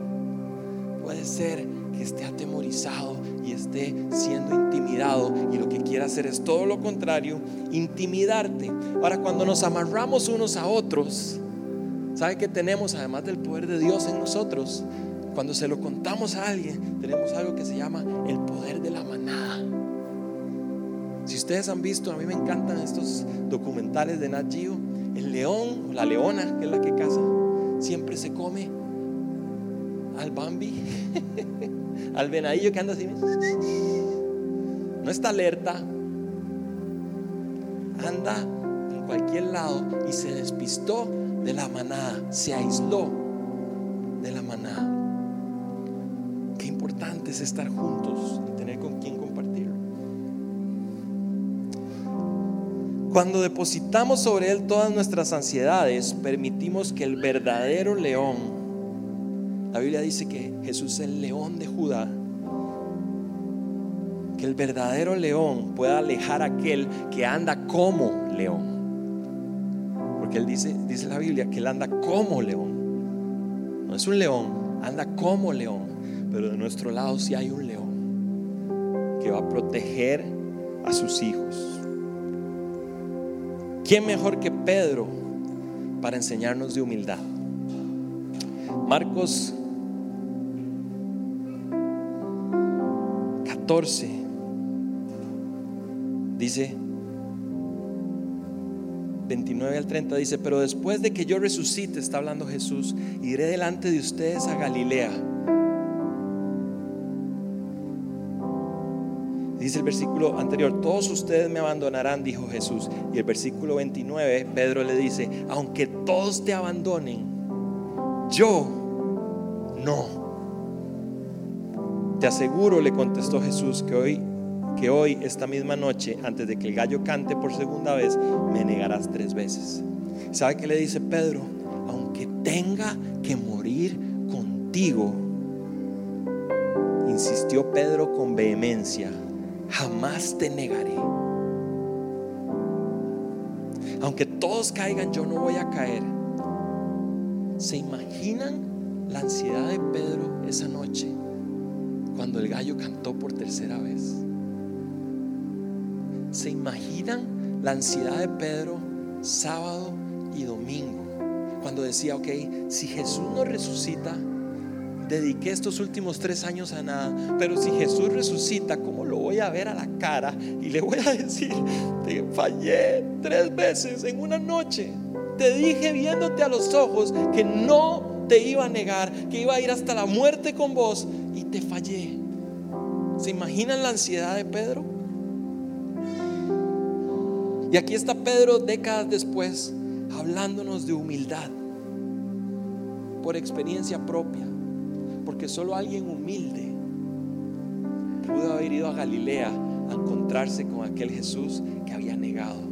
puede ser que esté atemorizado y esté siendo intimidado y lo que quiere hacer es todo lo contrario, intimidarte. Ahora, cuando nos amarramos unos a otros, ¿sabe que tenemos además del poder de Dios en nosotros? Cuando se lo contamos a alguien, tenemos algo que se llama el poder de la manada. Si ustedes han visto, a mí me encantan estos documentales de Nat Geo, el león, la leona, que es la que caza, siempre se come al Bambi, al venadillo que anda así. No está alerta, anda en cualquier lado y se despistó de la manada, se aisló de la manada. Qué importante es estar juntos y tener con quien Cuando depositamos sobre Él todas nuestras ansiedades, permitimos que el verdadero león, la Biblia dice que Jesús es el león de Judá, que el verdadero león pueda alejar a aquel que anda como león. Porque él dice, dice la Biblia que él anda como león. No es un león, anda como león. Pero de nuestro lado sí hay un león que va a proteger a sus hijos. ¿Quién mejor que Pedro para enseñarnos de humildad? Marcos 14 dice 29 al 30 dice, pero después de que yo resucite, está hablando Jesús, iré delante de ustedes a Galilea. Dice el versículo anterior, todos ustedes me abandonarán, dijo Jesús. Y el versículo 29, Pedro le dice, aunque todos te abandonen, yo no. Te aseguro, le contestó Jesús, que hoy que hoy, esta misma noche, antes de que el gallo cante por segunda vez, me negarás tres veces. ¿Sabe qué le dice Pedro? Aunque tenga que morir contigo, insistió Pedro con vehemencia, jamás te negaré. Aunque todos caigan, yo no voy a caer. ¿Se imaginan la ansiedad de Pedro esa noche cuando el gallo cantó por tercera vez? ¿Se imaginan la ansiedad de Pedro sábado y domingo? Cuando decía, ok, si Jesús no resucita, dediqué estos últimos tres años a nada, pero si Jesús resucita, ¿cómo lo voy a ver a la cara? Y le voy a decir, te fallé tres veces en una noche. Te dije viéndote a los ojos que no te iba a negar, que iba a ir hasta la muerte con vos y te fallé. ¿Se imaginan la ansiedad de Pedro? Y aquí está Pedro décadas después hablándonos de humildad por experiencia propia, porque solo alguien humilde pudo haber ido a Galilea a encontrarse con aquel Jesús que había negado.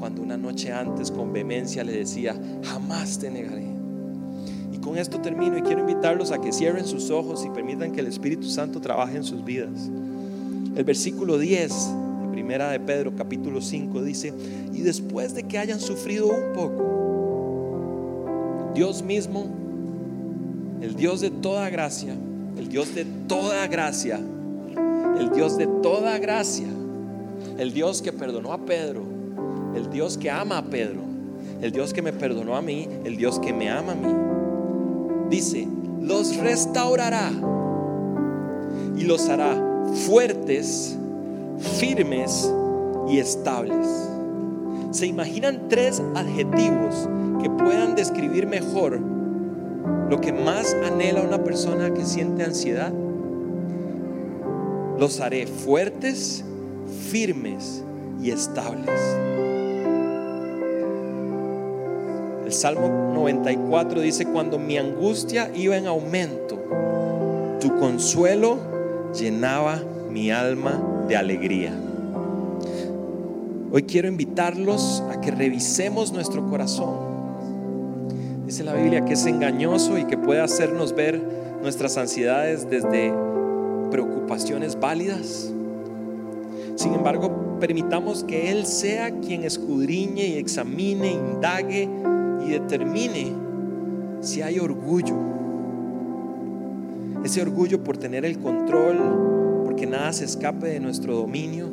Cuando una noche antes con vehemencia le decía, jamás te negaré. Y con esto termino y quiero invitarlos a que cierren sus ojos y permitan que el Espíritu Santo trabaje en sus vidas. El versículo 10 Primera de Pedro capítulo 5 dice, y después de que hayan sufrido un poco, Dios mismo, el Dios de toda gracia, el Dios de toda gracia, el Dios de toda gracia, el Dios que perdonó a Pedro, el Dios que ama a Pedro, el Dios que me perdonó a mí, el Dios que me ama a mí, dice, los restaurará y los hará fuertes firmes y estables. ¿Se imaginan tres adjetivos que puedan describir mejor lo que más anhela una persona que siente ansiedad? Los haré fuertes, firmes y estables. El Salmo 94 dice, cuando mi angustia iba en aumento, tu consuelo llenaba mi alma de alegría. Hoy quiero invitarlos a que revisemos nuestro corazón. Dice la Biblia que es engañoso y que puede hacernos ver nuestras ansiedades desde preocupaciones válidas. Sin embargo, permitamos que Él sea quien escudriñe y examine, indague y determine si hay orgullo. Ese orgullo por tener el control, que nada se escape de nuestro dominio,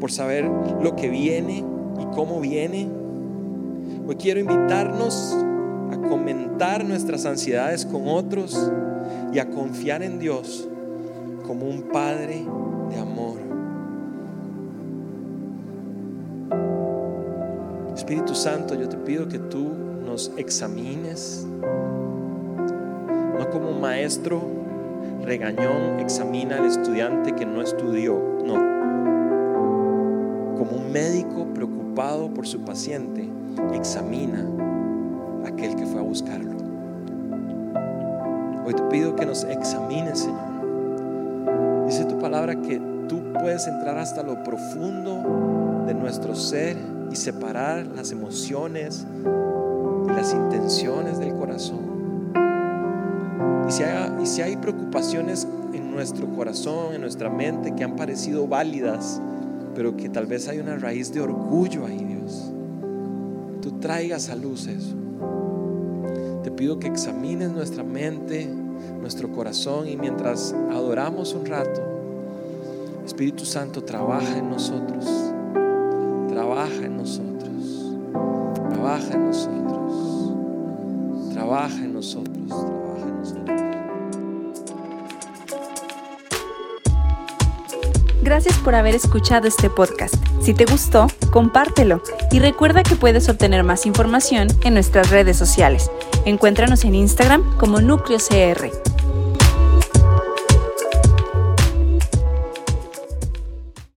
por saber lo que viene y cómo viene. Hoy quiero invitarnos a comentar nuestras ansiedades con otros y a confiar en Dios como un Padre de amor. Espíritu Santo, yo te pido que tú nos examines como un maestro regañón examina al estudiante que no estudió, no. Como un médico preocupado por su paciente examina aquel que fue a buscarlo. Hoy te pido que nos examines, Señor. Dice tu palabra que tú puedes entrar hasta lo profundo de nuestro ser y separar las emociones y las intenciones del corazón. Y si, hay, preocupaciones en nuestro corazón, en nuestra mente, que han parecido válidas, pero que tal vez hay una raíz de orgullo ahí, Dios, tú traigas a luz eso. Pido que examines nuestra mente, nuestro corazón y mientras adoramos un rato, Espíritu Santo trabaja en nosotros, trabaja en nosotros, trabaja en nosotros, trabaja en nosotros, trabaja en nosotros. Gracias por haber escuchado este podcast. Si te gustó, compártelo y recuerda que puedes obtener más información en nuestras redes sociales. Encuéntranos en Instagram como Núcleo CR.